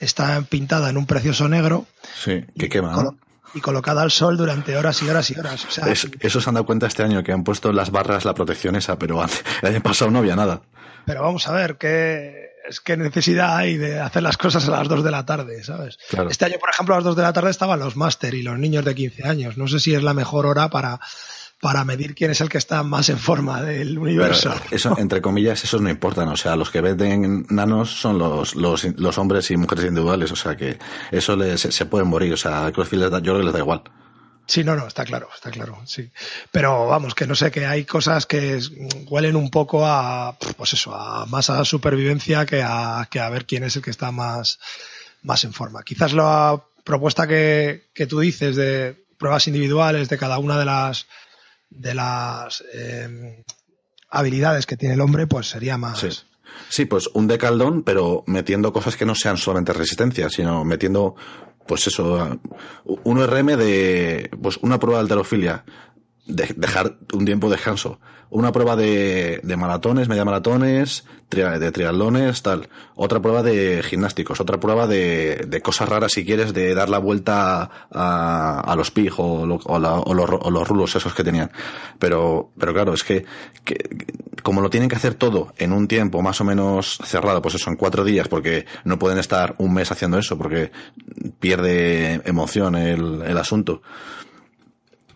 está pintada en un precioso negro Sí, que y, quema, y colocada al sol durante horas y horas y horas. O sea, Es- eso se han dado cuenta este año, que han puesto las barras la protección esa, pero antes- el año pasado no había nada. Pero vamos a ver, ¿qué, es que necesidad hay de hacer las cosas a las 2 de la tarde, ¿sabes? Este año, por ejemplo, a las 2 de la tarde estaban los máster y los niños de 15 años. No sé si es la mejor hora para, para medir quién es el que está más en forma del universo. eso, entre comillas, esos no importan. O sea, los que venden nanos son los, los, los hombres y mujeres individuales. O sea, que eso les, se pueden morir. O sea, yo creo que les da igual. Sí, no, no, está claro, está claro, sí. Pero vamos, que no sé, que hay cosas que huelen un poco a, pues eso, a más a supervivencia que a, que a ver quién es el que está más, más en forma. Quizás la propuesta que, que tú dices de pruebas individuales de cada una de las, de las eh, habilidades que tiene el hombre, pues sería más. Sí. pues un decaldón, pero metiendo cosas que no sean solamente resistencia, sino metiendo pues eso, un RM de, pues una prueba de alterofilia, de, dejar un tiempo de descanso, una prueba de, de maratones, media maratones, de triatlones, tal, otra prueba de gimnásticos, otra prueba de, de cosas raras si quieres, de dar la vuelta a, a los pig o, o, la, o, los, o, los, rulos esos que tenían. Pero, pero claro, es que, que, como lo tienen que hacer todo en un tiempo más o menos cerrado, pues eso, en cuatro días, porque no pueden estar un mes haciendo eso, porque pierde emoción el, el asunto.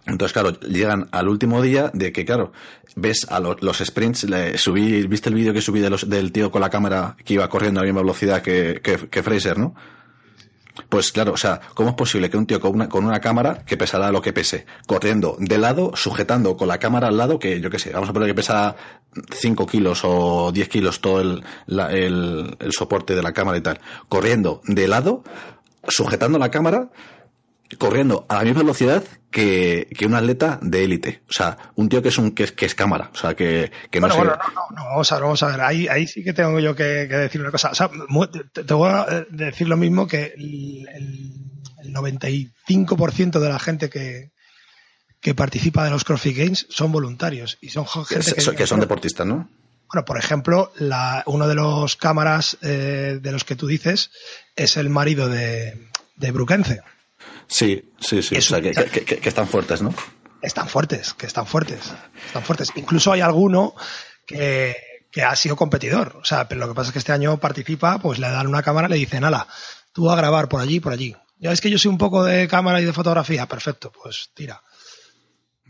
Entonces, claro, llegan al último día de que, claro, ves a los sprints, le subí, viste el vídeo que subí de los, del tío con la cámara que iba corriendo a la misma velocidad que, que, que Fraser, ¿no? Pues claro, o sea, ¿cómo es posible que un tío con una, con una cámara que pesará lo que pese, corriendo de lado, sujetando con la cámara al lado, que yo qué sé, vamos a poner que pesa 5 kilos o 10 kilos todo el, el, el soporte de la cámara y tal, corriendo de lado, sujetando la cámara, corriendo a la misma velocidad que, que un atleta de élite. O sea, un tío que es un que es, que es cámara. O sea, que, que no bueno, Bueno, no, no, no, vamos a ver, vamos a ver. Ahí, ahí sí que tengo yo que, que decir una cosa. O sea, te, te, voy a decir lo mismo que el, el 95% de la gente que, que participa de los CrossFit Games son voluntarios y son gente que son deportistas, ¿no? Bueno, por ejemplo, la, uno de los cámaras eh, de los que tú dices es el marido de, de Bruquense. Sí, sí, sí. O sea, que, que, que, que, están fuertes, ¿no? Están fuertes, que están fuertes. Están fuertes. Incluso hay alguno que, que ha sido competidor. O sea, pero lo que pasa es que este año participa, pues le dan una cámara y le dicen, ala, tú a grabar por allí, por allí. Ya es que yo soy un poco de cámara y de fotografía. Perfecto, pues tira.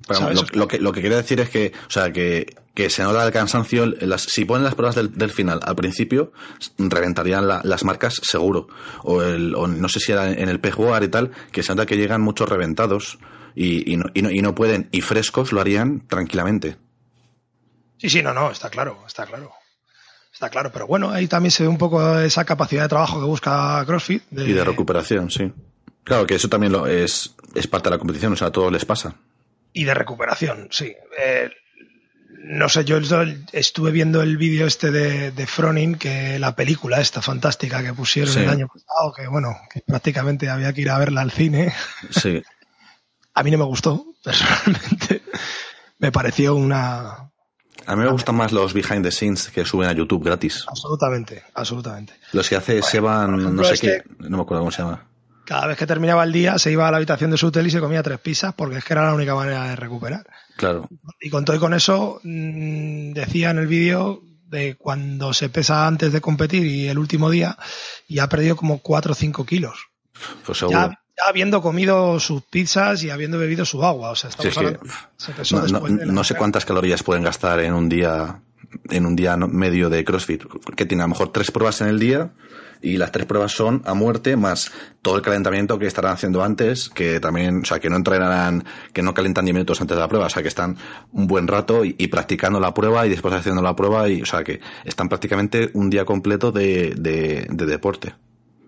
Pero lo, lo, que, lo que quería decir es que, o sea, que, que se nota el cansancio. Las, si ponen las pruebas del, del final al principio, reventarían la, las marcas seguro. O, el, o no sé si era en el PGWAR y tal, que se nota que llegan muchos reventados y, y, no, y, no, y no pueden, y frescos lo harían tranquilamente. Sí, sí, no, no, está claro, está claro. Está claro, pero bueno, ahí también se ve un poco esa capacidad de trabajo que busca CrossFit. De... Y de recuperación, sí. Claro, que eso también lo es, es parte de la competición, o sea, a todos les pasa y de recuperación, sí. Eh, no sé, yo estuve viendo el vídeo este de, de, Fronin, que la película esta fantástica que pusieron sí. el año pasado, que bueno, que prácticamente había que ir a verla al cine. Sí. a mí no me gustó, personalmente. me pareció una... A mí me gustan más los behind the scenes que suben a YouTube gratis. Absolutamente, absolutamente. Los que hace bueno, Seban, no sé este... qué, no me acuerdo cómo se llama cada vez que terminaba el día se iba a la habitación de su hotel y se comía tres pizzas porque es que era la única manera de recuperar. Claro. Y con todo y con eso mmm, decía en el vídeo de cuando se pesa antes de competir y el último día y ha perdido como 4 o 5 kilos. Pues seguro. Ya, ya, habiendo comido sus pizzas y habiendo bebido su agua. O sea, estamos sí, que, se pesó no, no, de no sé cuántas calorías pueden gastar en un día en un día medio de CrossFit, que tiene a lo mejor tres pruebas en el día y las tres pruebas son a muerte más todo el calentamiento que estarán haciendo antes, que también, o sea, que no entrenarán, que no calentan 10 minutos antes de la prueba, o sea, que están un buen rato y, practicando la prueba y después haciendo la prueba y, o sea, que están prácticamente un día completo de, de, de deporte.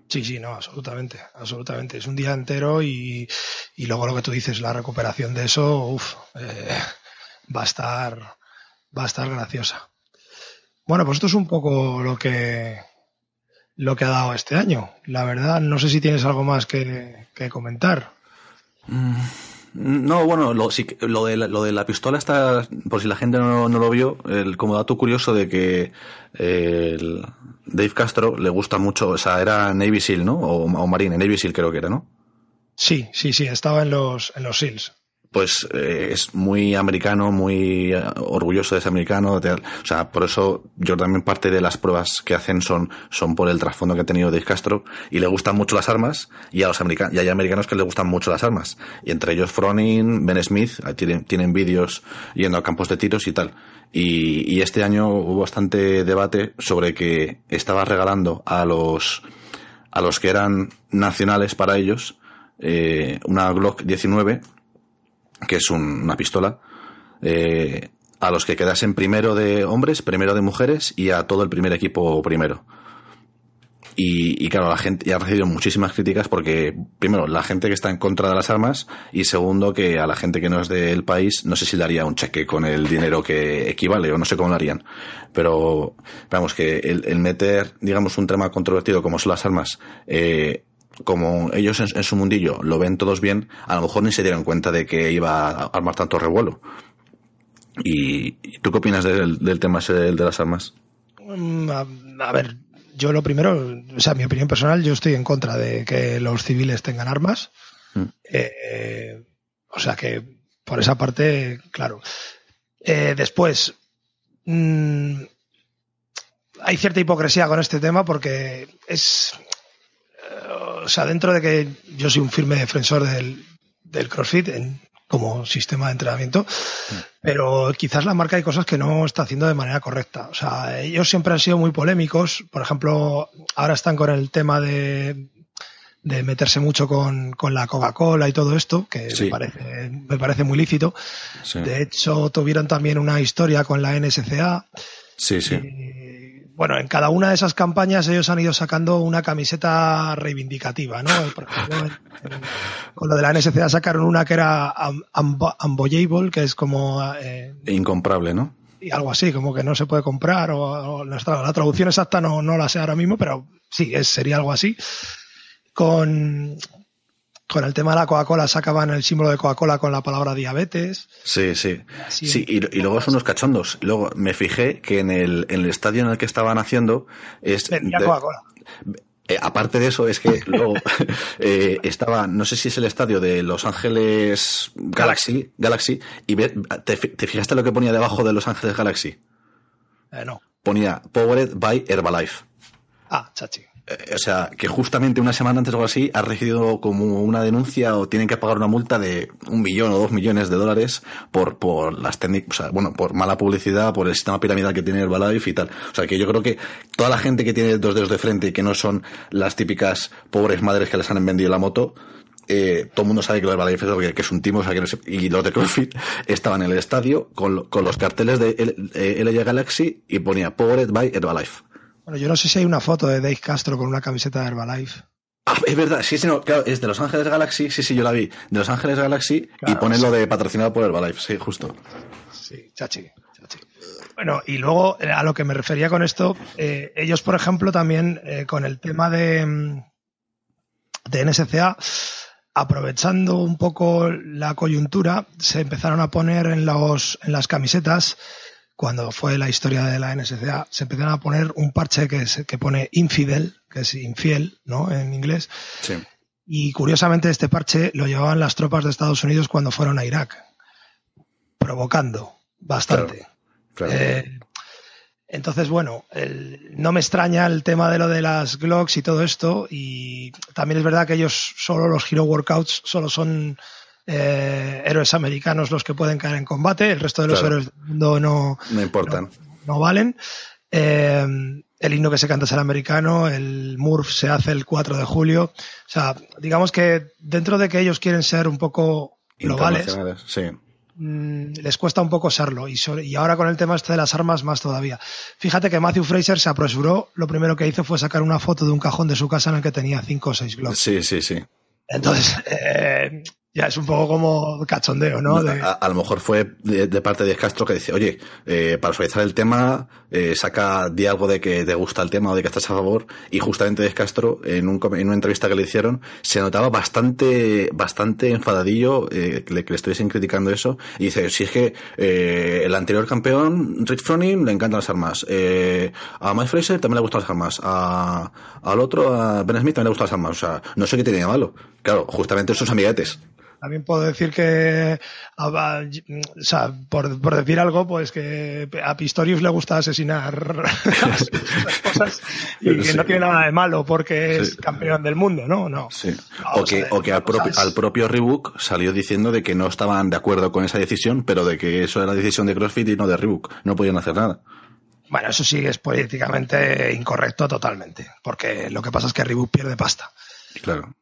Sí, sí, no, absolutamente, absolutamente. Es un día entero y, y luego lo que tú dices, la recuperación de eso, uff, eh, va a estar, va a estar graciosa. Bueno, pues esto es un poco lo que, lo que ha dado este año. La verdad, no sé si tienes algo más que, que comentar. Mm, no, bueno, lo, sí, lo, de la, lo de la pistola está, por si la gente no, no lo vio, el, como dato curioso de que eh, el Dave Castro le gusta mucho, o sea, era Navy SEAL, ¿no? O, o Marine, Navy SEAL creo que era, ¿no? Sí, sí, sí, estaba en los, en los SEALs. Pues eh, es muy americano, muy eh, orgulloso de ser americano. o sea, por eso yo también parte de las pruebas que hacen son, son por el trasfondo que ha tenido Dave Castro y le gustan mucho las armas y a los americanos, y hay americanos que le gustan mucho las armas. Y entre ellos Froning, Ben Smith, tienen, tienen vídeos yendo a campos de tiros y tal. Y, y este año hubo bastante debate sobre que estaba regalando a los, a los que eran nacionales para ellos, eh, una Glock 19 que es una pistola, eh, a los que quedasen primero de hombres, primero de mujeres y a todo el primer equipo primero. Y, claro, la gente ya ha recibido muchísimas críticas porque, primero, la gente que está en contra de las armas y segundo, que a la gente que no es del país no sé si le haría un cheque con el dinero que equivale o no sé cómo lo harían. Pero, vamos, que el, meter, digamos, un tema controvertido como son las armas, eh, como ellos en, su mundillo lo ven todos bien, a lo mejor ni se dieron cuenta de que iba a armar tanto revuelo. ¿Y, tú qué opinas del, tema ese de, las armas? Mm, a, ver, yo lo primero, o sea, mi opinión personal, yo estoy en contra de que los civiles tengan armas. Mm. Eh, o sea que, por esa parte, claro. Eh, después, mm, hay cierta hipocresía con este tema porque es o sea, dentro de que yo soy un firme defensor del, CrossFit como sistema de entrenamiento, pero quizás la marca hay cosas que no está haciendo de manera correcta. O sea, ellos siempre han sido muy polémicos. Por ejemplo, ahora están con el tema de, meterse mucho con, la Coca-Cola y todo esto, que me, parece, me parece muy lícito. De hecho, tuvieron también una historia con la NSCA. Sí, sí bueno, en cada una de esas campañas ellos han ido sacando una camiseta reivindicativa, ¿no? Por ejemplo, con lo de la NSCA sacaron una que era unboyable, que es como... Eh, Incomprable, ¿no? Y algo así, como que no se puede comprar, o, la, traducción exacta no, no la sé ahora mismo, pero sí, es, sería algo así. Con, con el tema de la Coca-Cola sacaban el símbolo de Coca-Cola con la palabra diabetes. Sí, sí. sí, y, luego son unos cachondos. Luego me fijé que en el, en el estadio en el que estaban haciendo es. Coca-Cola. Eh, aparte de eso, es que luego eh, estaba, no sé si es el estadio de Los Ángeles Galaxy, Galaxy, y te, fijaste lo que ponía debajo de Los Ángeles Galaxy? Eh, no. Ponía Powered by Herbalife. Ah, chachi. Eh, o sea, que justamente una semana antes o algo así ha recibido como una denuncia o tienen que pagar una multa de un millón o dos millones de dólares por, por las técnicas, o sea, bueno, por mala publicidad, por el sistema piramidal que tiene Herbalife y tal. O sea, que yo creo que toda la gente que tiene dos dedos de frente y que no son las típicas pobres madres que les han vendido la moto, eh, todo el mundo sabe que lo de que es un timo, o sea, que no y los de CrossFit estaban en el estadio con, con los carteles de LG Galaxy y ponía Powered by Herbalife. Bueno, yo no sé si hay una foto de Dave Castro con una camiseta de Herbalife. Ah, es verdad, sí, sí, no, claro, es de Los Ángeles Galaxy, sí, sí, yo la vi, de Los Ángeles Galaxy y pone lo de patrocinado por Herbalife, sí, justo. Sí, chachi, chachi. Bueno, y luego eh, a lo que me refería con esto, eh, ellos, por ejemplo, también eh, con el tema de, mm, de NSCA, aprovechando un poco la coyuntura, se empezaron a poner en, los, en las camisetas cuando fue la historia de la NSCA, se empezaron a poner un parche que, que pone infidel, que es infiel, ¿no? En inglés. Sí. Y curiosamente este parche lo llevaban las tropas de Estados Unidos cuando fueron a Irak, provocando bastante. Eh, entonces, bueno, no me extraña el tema de lo de las Glocks y todo esto. Y también es verdad que ellos solo los Hero Workouts solo son eh, héroes americanos los que pueden caer en combate, el resto de los héroes del mundo no, no importan. No, valen. Eh, el himno que se canta es el americano, el MURF se hace el 4 de julio. O sea, digamos que dentro de que ellos quieren ser un poco globales, mm, les cuesta un poco serlo. Y, y ahora con el tema este de las armas, más todavía. Fíjate que Matthew Fraser se apresuró, lo primero que hizo fue sacar una foto de un cajón de su casa en el que tenía 5 o 6 globos. Sí, sí, sí. Entonces, eh, ya es un poco como cachondeo, ¿no? A, lo mejor fue de, parte de Castro que dice, oye, eh, para suavizar el tema, eh, saca, di algo de que te gusta el tema o de que estás a favor, y justamente de Castro, en, un, en una entrevista que le hicieron, se notaba bastante, bastante enfadadillo, eh, que, le, que, le, estuviesen criticando eso, y dice, si es que eh, el anterior campeón, Rich Froning, le encantan las armas, eh, a Mike Fraser también le gustan las armas, a, al otro, a Ben Smith también le gustan las armas, o sea, no sé qué tenía malo. Claro, justamente sus amiguetes. También puedo decir que, o sea, por, por, decir algo, pues que a Pistorius le gusta asesinar cosas y que no tiene nada de malo porque es campeón del mundo, ¿no? No. Sí. o que, o que al, propio, al propio Reebok salió diciendo de que no estaban de acuerdo con esa decisión, pero de que eso era decisión de CrossFit y no de Reebok. No podían hacer nada. Bueno, eso sí es políticamente incorrecto totalmente, porque lo que pasa es que Reebok pierde pasta. Claro.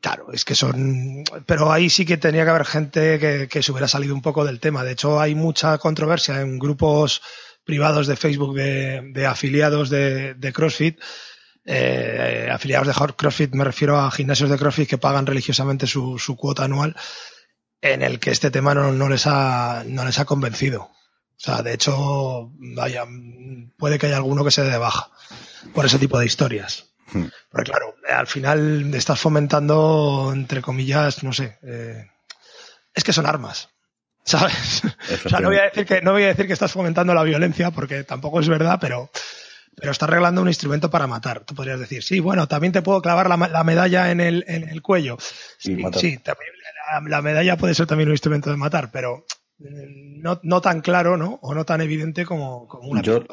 Claro, es que son. Pero ahí sí que tenía que haber gente que, se hubiera salido un poco del tema. De hecho, hay mucha controversia en grupos privados de Facebook de, afiliados de, CrossFit. Eh, afiliados de CrossFit, me refiero a gimnasios de CrossFit que pagan religiosamente su, cuota anual, en el que este tema no, les ha, no les ha convencido. O sea, de hecho, vaya, puede que haya alguno que se dé de baja por ese tipo de historias. Porque claro, al final estás fomentando, entre comillas, no sé, eh, es que son armas. ¿Sabes? O sea, no voy a decir que, no voy a decir que estás fomentando la violencia, porque tampoco es verdad, pero, pero estás arreglando un instrumento para matar. Tú podrías decir, sí, bueno, también te puedo clavar la, medalla en el, en el cuello. Sí, sí también, la medalla puede ser también un instrumento de matar, pero no, no, tan claro, ¿no? O no tan evidente como, como una Yo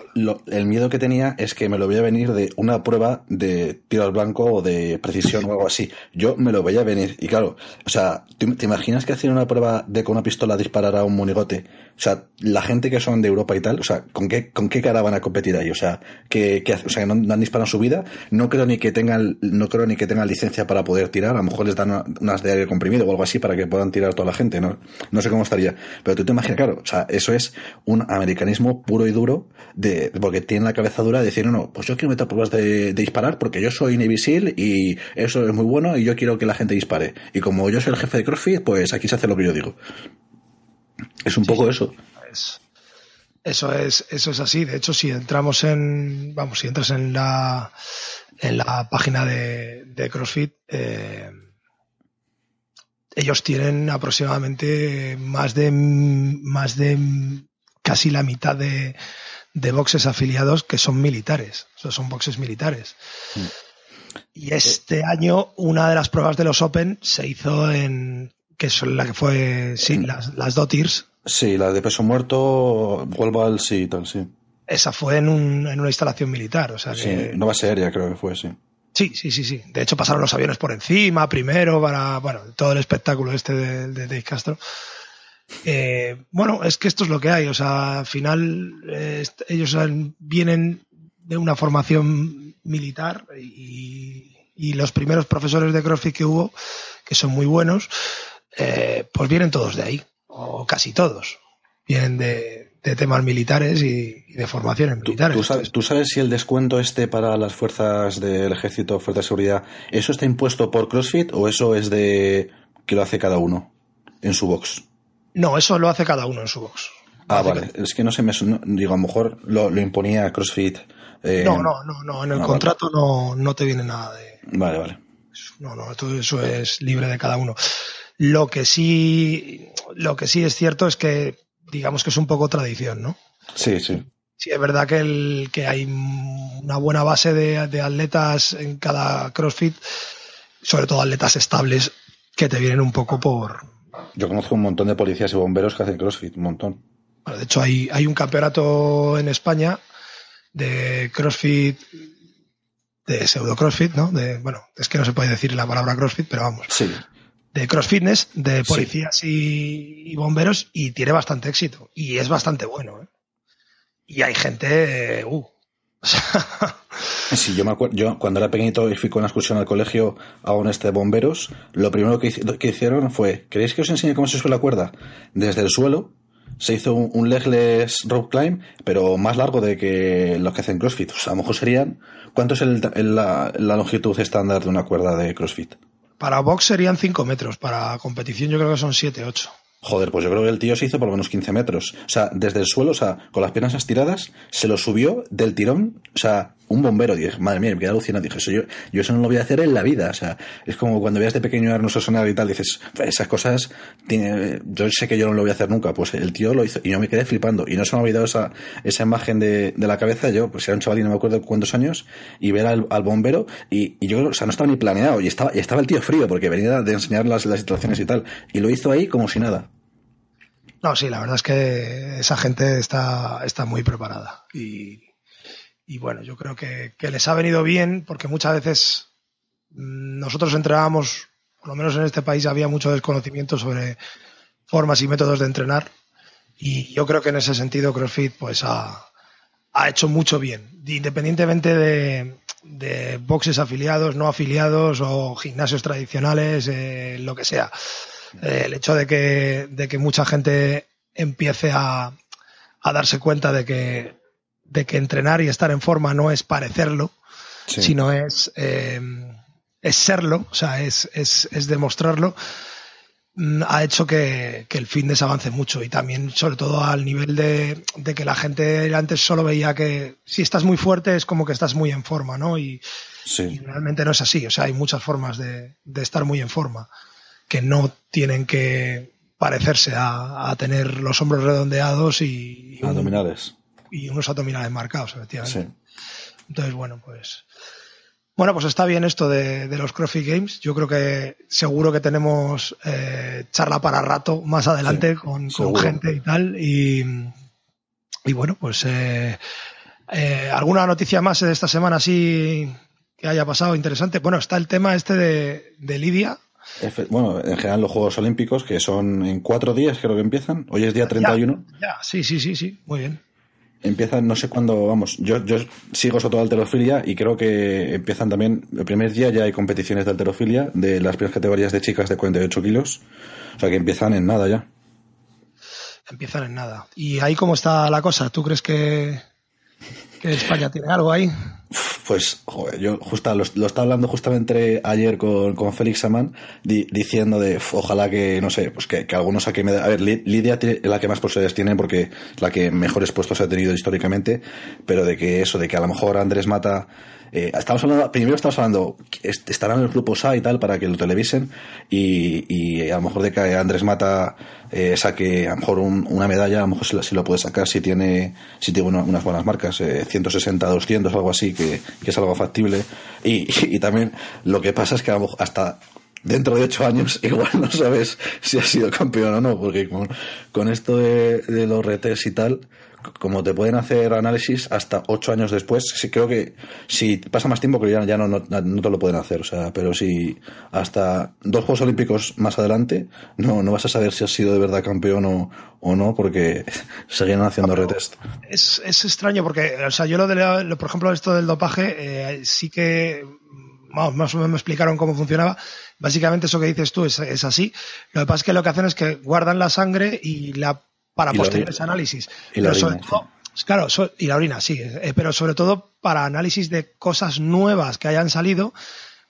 el miedo que tenía es que me lo voy a venir de una prueba de tiro al blanco o de precisión o algo así. Yo me lo voy a venir. Y claro, o sea, ¿te, imaginas que hacen una prueba de con una pistola disparar a un monigote? O sea, la gente que son de Europa y tal, o sea, ¿con qué, con qué cara van a competir ahí? O sea, que, o sea, que no, han disparado su vida. No creo ni que tengan, no creo ni que tengan licencia para poder tirar. A lo mejor les dan unas de aire comprimido o algo así para que puedan tirar toda la gente, ¿no? No sé cómo estaría. Pero tú te imaginas, claro, o sea, eso es un americanismo puro y duro de, porque tiene la cabeza dura de decir, no, no, pues yo quiero meter pruebas de, disparar porque yo soy Navy y eso es muy bueno y yo quiero que la gente dispare. Y como yo soy el jefe de CrossFit, pues aquí se hace lo que yo digo. Es un poco eso. eso es, eso es así. De hecho, si entramos en, vamos, si entras en la, en la página de, de CrossFit, eh, ellos tienen aproximadamente más de, más de casi la mitad de, de boxes afiliados que son militares. O sea, son boxes militares. Mm. Y este año una de las pruebas de los Open se hizo en, que es la que fue, sí, mm. las, las Dotirs. Sí, la de peso muerto, al sí y tal, sí. Esa fue en, un, en una instalación militar, o sea Sí, Nueva Seria creo que fue, sí. Sí, sí, sí, sí. De hecho, pasaron los aviones por encima primero para, bueno, todo el espectáculo este de, de Dave Castro. Eh, bueno, es que esto es lo que hay. O sea, al final eh, ellos vienen de una formación militar y, los primeros profesores de CrossFit que hubo, que son muy buenos, eh, pues vienen todos de ahí, o casi todos. Vienen de, de temas militares y, de formaciones militares. ¿Tú, sabes, si el descuento este para las fuerzas del ejército, fuerzas de seguridad, eso está impuesto por CrossFit o eso es de que lo hace cada uno en su box? No, eso lo hace cada uno en su box. Ah, vale. Es que no se me. digo, a lo mejor lo, imponía CrossFit. Eh, no, no, no, no. En el ah, contrato no, no te viene nada de. Vale, vale. No, no, todo eso es libre de cada uno. Lo que sí, lo que sí es cierto es que digamos que es un poco tradición, ¿no? Sí, sí. Sí, es verdad que, el, que hay una buena base de, atletas en cada CrossFit, sobre todo atletas estables, que te vienen un poco por... Yo conozco un montón de policías y bomberos que hacen CrossFit, un montón. de hecho, hay, hay un campeonato en España de CrossFit, de pseudo CrossFit, ¿no? De, bueno, es que no se puede decir la palabra CrossFit, pero vamos. Sí de crossfitness, de policías y, bomberos, y tiene bastante éxito. Y es bastante bueno. ¿eh? Y hay gente. Uh, sí, yo me acuerdo, yo cuando era pequeñito y fui con una excursión al colegio a un este de bomberos, lo primero que, hicieron fue, ¿queréis que os enseñe cómo se sube la cuerda? Desde el suelo se hizo un, legless rope climb, pero más largo de que los que hacen CrossFit. O sea, a lo mejor serían, ¿cuánto es la, la longitud estándar de una cuerda de CrossFit? Para box serían 5 metros, para competición yo creo que son 7, 8. Joder, pues yo creo que el tío se hizo por lo menos 15 metros. O sea, desde el suelo, o sea, con las piernas estiradas, se lo subió del tirón, o sea, un bombero. Dije, madre mía, me quedé alucinado. Dije, eso yo, yo eso no lo voy a hacer en la vida. O sea, es como cuando veas de pequeño a Arnold Schwarzenegger y tal, dices, esas cosas, tiene, yo sé que yo no lo voy a hacer nunca. Pues el tío lo hizo y yo me quedé flipando. Y no se me ha olvidado esa, esa imagen de, de la cabeza. Yo, pues era un chaval y no me acuerdo cuántos años, y ver al, al bombero, y, y, yo, o sea, no estaba ni planeado. Y estaba, y estaba el tío frío, porque venía de enseñar las, las situaciones y tal. Y lo hizo ahí como si nada. No, sí, la verdad es que esa gente está, está muy preparada. Y, y bueno, yo creo que, que, les ha venido bien porque muchas veces mm, nosotros entrenábamos, por lo menos en este país había mucho desconocimiento sobre formas y métodos de entrenar y yo creo que en ese sentido CrossFit pues ha, ha hecho mucho bien, independientemente de, boxes afiliados, no afiliados o gimnasios tradicionales, eh, lo que sea. Eh, el hecho de que, de que mucha gente empiece a, a darse cuenta de que de que entrenar y estar en forma no es parecerlo, sí. sino es, eh, es serlo, o sea, es, es, es demostrarlo, mm, ha hecho que, que, el fitness avance mucho y también sobre todo al nivel de, de, que la gente antes solo veía que si estás muy fuerte es como que estás muy en forma, ¿no? Y, sí. y realmente no es así, o sea, hay muchas formas de, de estar muy en forma que no tienen que parecerse a, a tener los hombros redondeados y, y abdominales y unos abdominales marcados, efectivamente. Sí. Entonces, bueno, pues. Bueno, pues está bien esto de, de, los CrossFit Games. Yo creo que seguro que tenemos eh, charla para rato más adelante sí, con, con, gente y tal. Y, y bueno, pues eh, eh, alguna noticia más de esta semana así que haya pasado interesante. Bueno, está el tema este de, de Lidia, bueno, en general los Juegos Olímpicos, que son en cuatro días, creo que empiezan. Hoy es día 31. Ya, ya, sí, sí, sí, sí, muy bien empiezan, no sé cuándo, vamos, yo, yo sigo sobre todo alterofilia y creo que empiezan también, el primer día ya hay competiciones de alterofilia de las primeras categorías de chicas de 48 kilos, o sea que empiezan en nada ya. Empiezan en nada. ¿Y ahí cómo está la cosa? ¿Tú crees que, que España tiene algo ahí? Pues, joder, yo justo lo, lo, estaba hablando justamente ayer con, con Félix Samán, di, diciendo de, ojalá que, no sé, pues que, que algunos aquí me A ver, Lidia es la que más posibilidades tiene porque es la que mejores puestos ha tenido históricamente, pero de que eso, de que a lo mejor Andrés Mata eh, estamos hablando, primero estamos hablando, estarán en el grupo SA y tal para que lo televisen y, y a lo mejor de que Andrés Mata eh, saque a lo mejor un, una medalla, a lo mejor si, si, lo puede sacar si tiene, si tiene una, unas buenas marcas, eh, 160, 200, algo así, que, que es algo factible. Y, y, también lo que pasa es que hasta dentro de ocho años igual no sabes si has sido campeón o no, porque con, con esto de, de los retes y tal, como te pueden hacer análisis hasta ocho años después, sí, creo que si pasa más tiempo, que ya, ya no, no, no, te lo pueden hacer. O sea, pero si hasta dos Juegos Olímpicos más adelante, no, no vas a saber si has sido de verdad campeón o, o no, porque seguían haciendo retest. Es, es extraño porque, o sea, yo lo de, lo, por ejemplo, esto del dopaje, eh, sí que vamos, más o menos me explicaron cómo funcionaba. Básicamente eso que dices tú es, es así. Lo que pasa es que lo que hacen es que guardan la sangre y la para y posteriores análisis. Y todo. Claro, so, y la orina, sí, eh, pero sobre todo para análisis de cosas nuevas que hayan salido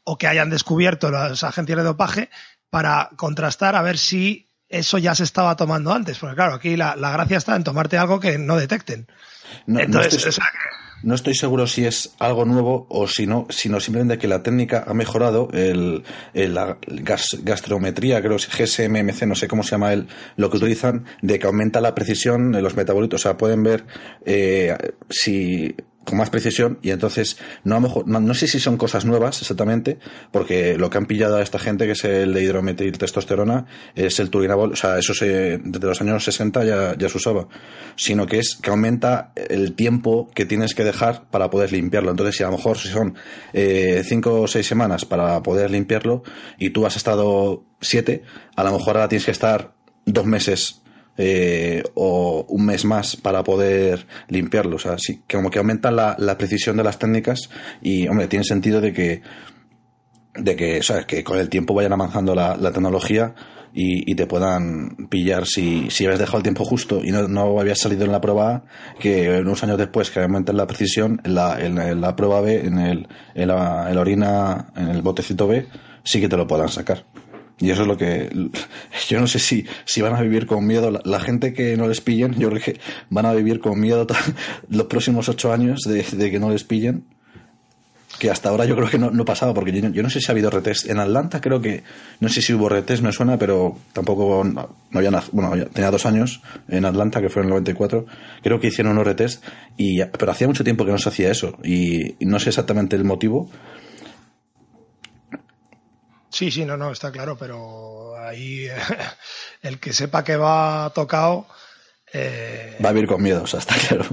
o que hayan descubierto las agencias de dopaje para contrastar a ver si eso ya se estaba tomando antes. Porque claro, aquí la, la gracia está en tomarte algo que no detecten. No, Entonces, no estoy... o sea, no estoy seguro si es algo nuevo o si no, sino simplemente que la técnica ha mejorado, el, el la gas, gastrometría, creo GSMMC, no sé cómo se llama el, lo que utilizan, de que aumenta la precisión de los metabolitos. O sea, pueden ver eh, si con más precisión y entonces no, a lo mejor, no, no, sé si son cosas nuevas exactamente porque lo que han pillado a esta gente que es el de hidrometil testosterona es el turinabol o sea eso se, desde los años 60 ya, ya se usaba sino que es que aumenta el tiempo que tienes que dejar para poder limpiarlo. Entonces si a lo mejor si son eh, cinco o seis semanas para poder limpiarlo y tú has estado siete a lo mejor ahora tienes que estar dos meses eh, o un mes más para poder limpiarlo. O sea, sí, como que aumenta la, la precisión de las técnicas y, hombre, tiene sentido de que, de que, ¿sabes? Que con el tiempo vayan avanzando la, la tecnología y, y, te puedan pillar si, si habías dejado el tiempo justo y no, no habías salido en la prueba A, que unos años después que aumentan la precisión, en la, en la prueba B, en, el, en, la, en la orina, en el botecito B, sí que te lo puedan sacar. Y eso es lo que. Yo no sé si, si van a vivir con miedo. La, gente que no les pillen, yo creo que van a vivir con miedo los próximos ocho años de, de, que no les pillen. que hasta ahora yo creo que no, pasaba, porque yo, no sé si ha habido retest. En Atlanta creo que, no sé si hubo retest, me suena, pero tampoco, no, había, bueno, tenía dos años en Atlanta, que fue en el 94, creo que hicieron un retest, y, pero hacía mucho tiempo que no se hacía eso, y, no sé exactamente el motivo. Sí, sí, no, no, está claro, pero ahí el que sepa que va tocado eh, Va a vivir con miedo, o sea, está claro.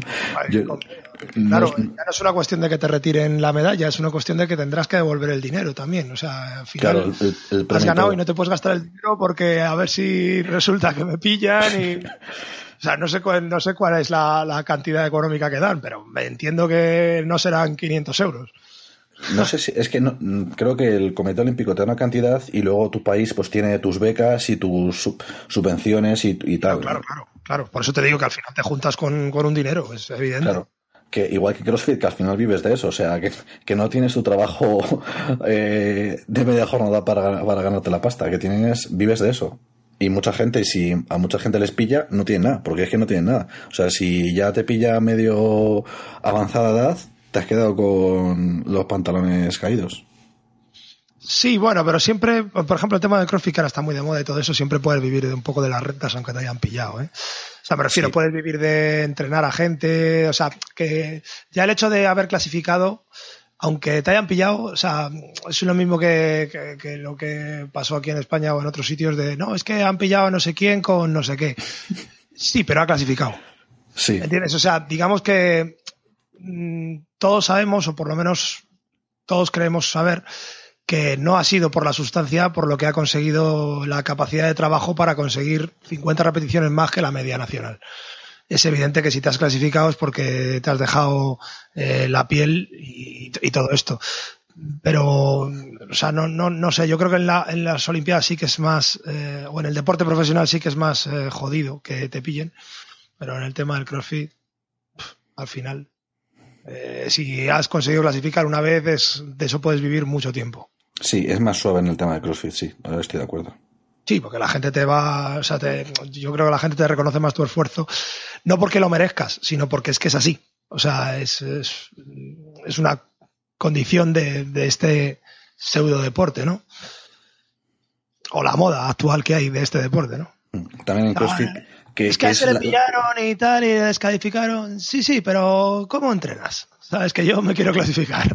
claro, ya no es una cuestión de que te retiren la medalla, es una cuestión de que tendrás que devolver el dinero también. O sea, al final has ganado y no te puedes gastar el dinero porque a ver si resulta que me pillan y. O sea, no sé, cuál, no sé cuál es la, la cantidad económica que dan, pero entiendo que no serán 500 euros. No sé si, es que no, creo que el Comité Olímpico te da una cantidad y luego tu país pues tiene tus becas y tus subvenciones y, tal. Claro, claro, claro. Por eso te digo que al final te juntas con, un dinero, es evidente. Claro. Que igual que CrossFit, que al final vives de eso, o sea, que, no tienes tu trabajo eh, de media jornada para, para ganarte la pasta, que tienes, vives de eso. Y mucha gente, si a mucha gente les pilla, no tienen nada, porque es que no tienen nada. O sea, si ya te pilla medio avanzada edad, te has quedado con los pantalones caídos. Sí, bueno, pero siempre, por ejemplo, el tema del CrossFit que ahora está muy de moda y todo eso, siempre puedes vivir de un poco de las rentas aunque te hayan pillado, ¿eh? O sea, me refiero, puedes vivir de entrenar a gente, o sea, que ya el hecho de haber clasificado, aunque te hayan pillado, o sea, es lo mismo que, que, lo que pasó aquí en España o en otros sitios de, no, es que han pillado a no sé quién con no sé qué. Sí, pero ha clasificado. Sí. ¿Entiendes? O sea, digamos que todos sabemos, o por lo menos todos creemos saber, que no ha sido por la sustancia por lo que ha conseguido la capacidad de trabajo para conseguir 50 repeticiones más que la media nacional. Es evidente que si te has clasificado es porque te has dejado eh, la piel y, todo esto. Pero, o sea, no, no, no sé, yo creo que en las Olimpiadas sí que es más, eh, o en el deporte profesional sí que es más eh, jodido que te pillen, pero en el tema del CrossFit, al final eh, si has conseguido clasificar una vez, de eso puedes vivir mucho tiempo. Sí, es más suave en el tema de CrossFit, sí, estoy de acuerdo. Sí, porque la gente te va, o sea, yo creo que la gente te reconoce más tu esfuerzo, no porque lo merezcas, sino porque es que es así. O sea, es, es, una condición de, de este pseudo deporte, ¿no? O la moda actual que hay de este deporte, ¿no? También en CrossFit, es que, se le pillaron y tal y le descalificaron. Sí, sí, pero ¿cómo entrenas? Sabes que yo me quiero clasificar.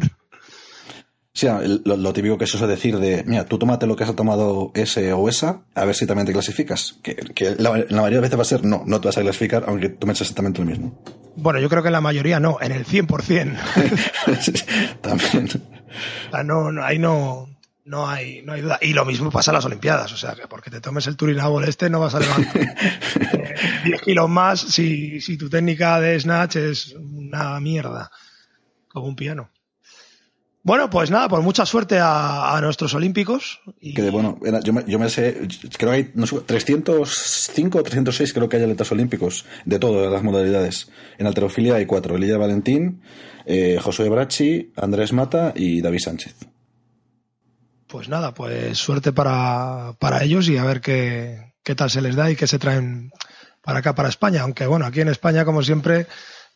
Sí, lo, típico que eso es decir de, mira, tú tómate lo que has tomado ese o esa, a ver si también te clasificas. Que, la, mayoría de veces va a ser, no, no te vas a clasificar, aunque tomes exactamente lo mismo. Bueno, yo creo que en la mayoría no, en el 100%. también. no, no, ahí no, no hay, no hay duda. Y lo mismo pasa en las Olimpiadas. O sea, que porque te tomes el Turinabol este no vas a levantar 10 eh, kilos más si, si tu técnica de snatch es una mierda. Como un piano. Bueno, pues nada, pues mucha suerte a, nuestros olímpicos. Y... Que bueno, yo me, yo me, sé, creo que hay no sé, 305 o 306 creo que hay atletas olímpicos de todas las modalidades. En alterofilia hay cuatro, Elilla Valentín, eh, Josué Brachi, Andrés Mata y David Sánchez pues nada, pues suerte para, para ellos y a ver qué, qué tal se les da y qué se traen para acá, para España. Aunque bueno, aquí en España, como siempre,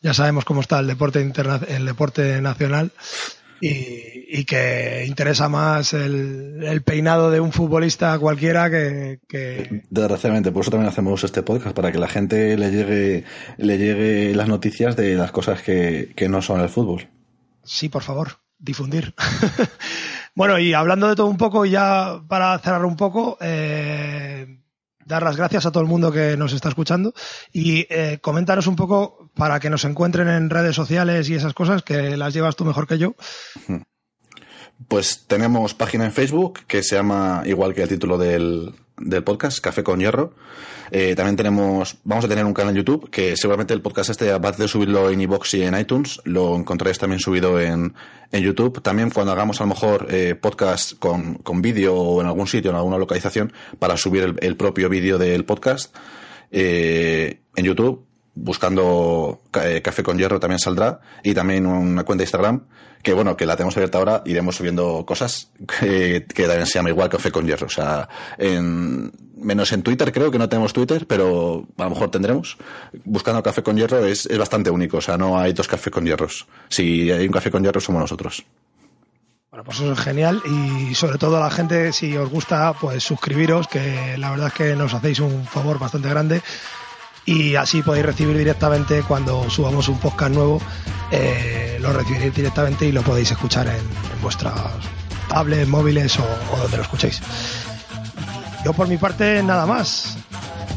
ya sabemos cómo está el deporte, interna el deporte nacional y, y, que interesa más el, el, peinado de un futbolista cualquiera que, que, Desgraciadamente, por eso también hacemos este podcast, para que la gente le llegue, le llegue las noticias de las cosas que, que no son el fútbol. Sí, por favor, difundir. Bueno, y hablando de todo un poco, ya para cerrar un poco, eh, dar las gracias a todo el mundo que nos está escuchando y eh, coméntanos un poco para que nos encuentren en redes sociales y esas cosas que las llevas tú mejor que yo. Pues tenemos página en Facebook que se llama igual que el título del, del podcast, Café con Hierro. Eh, también tenemos, vamos a tener un canal en YouTube que seguramente el podcast este, aparte de subirlo en iBox y en iTunes, lo encontraréis también subido en, en YouTube. También cuando hagamos a lo mejor eh, podcast con, con vídeo o en algún sitio, en alguna localización, para subir el, propio vídeo del podcast eh, en YouTube, buscando Café con Hierro también saldrá y también una cuenta de Instagram que bueno, que la tenemos abierta ahora, iremos subiendo cosas que, también se llama igual Café con Hierro. O sea, en, menos en Twitter, creo que no tenemos Twitter, pero a lo mejor tendremos. Buscando Café con Hierro es, es bastante único, o sea, no hay dos cafés con hierros. Si hay un café con hierro, somos nosotros. Bueno, pues eso es genial y sobre todo a la gente, si os gusta, pues suscribiros, que la verdad es que nos hacéis un favor bastante grande y así podéis recibir directamente cuando subamos un podcast nuevo, eh, lo recibiréis directamente y lo podéis escuchar en, en vuestras tablets, móviles o, o donde lo escuchéis. Yo por mi parte nada más.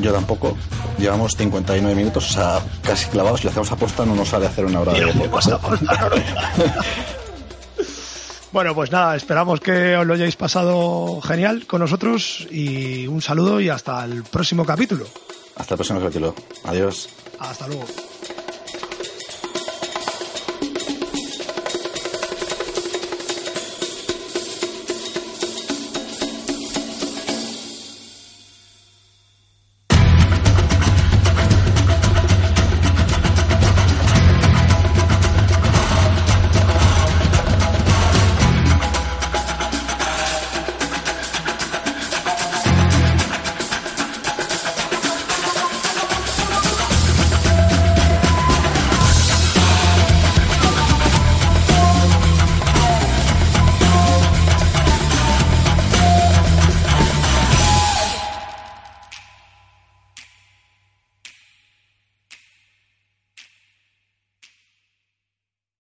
Yo tampoco. Llevamos 59 minutos, o sea, casi clavados. Si lo hacemos aposta no nos sale hacer una hora de podcast. Bueno, pues nada, esperamos que os lo hayáis pasado genial con nosotros y un saludo y hasta el próximo capítulo. Hasta el próximo capítulo. Adiós. Hasta luego.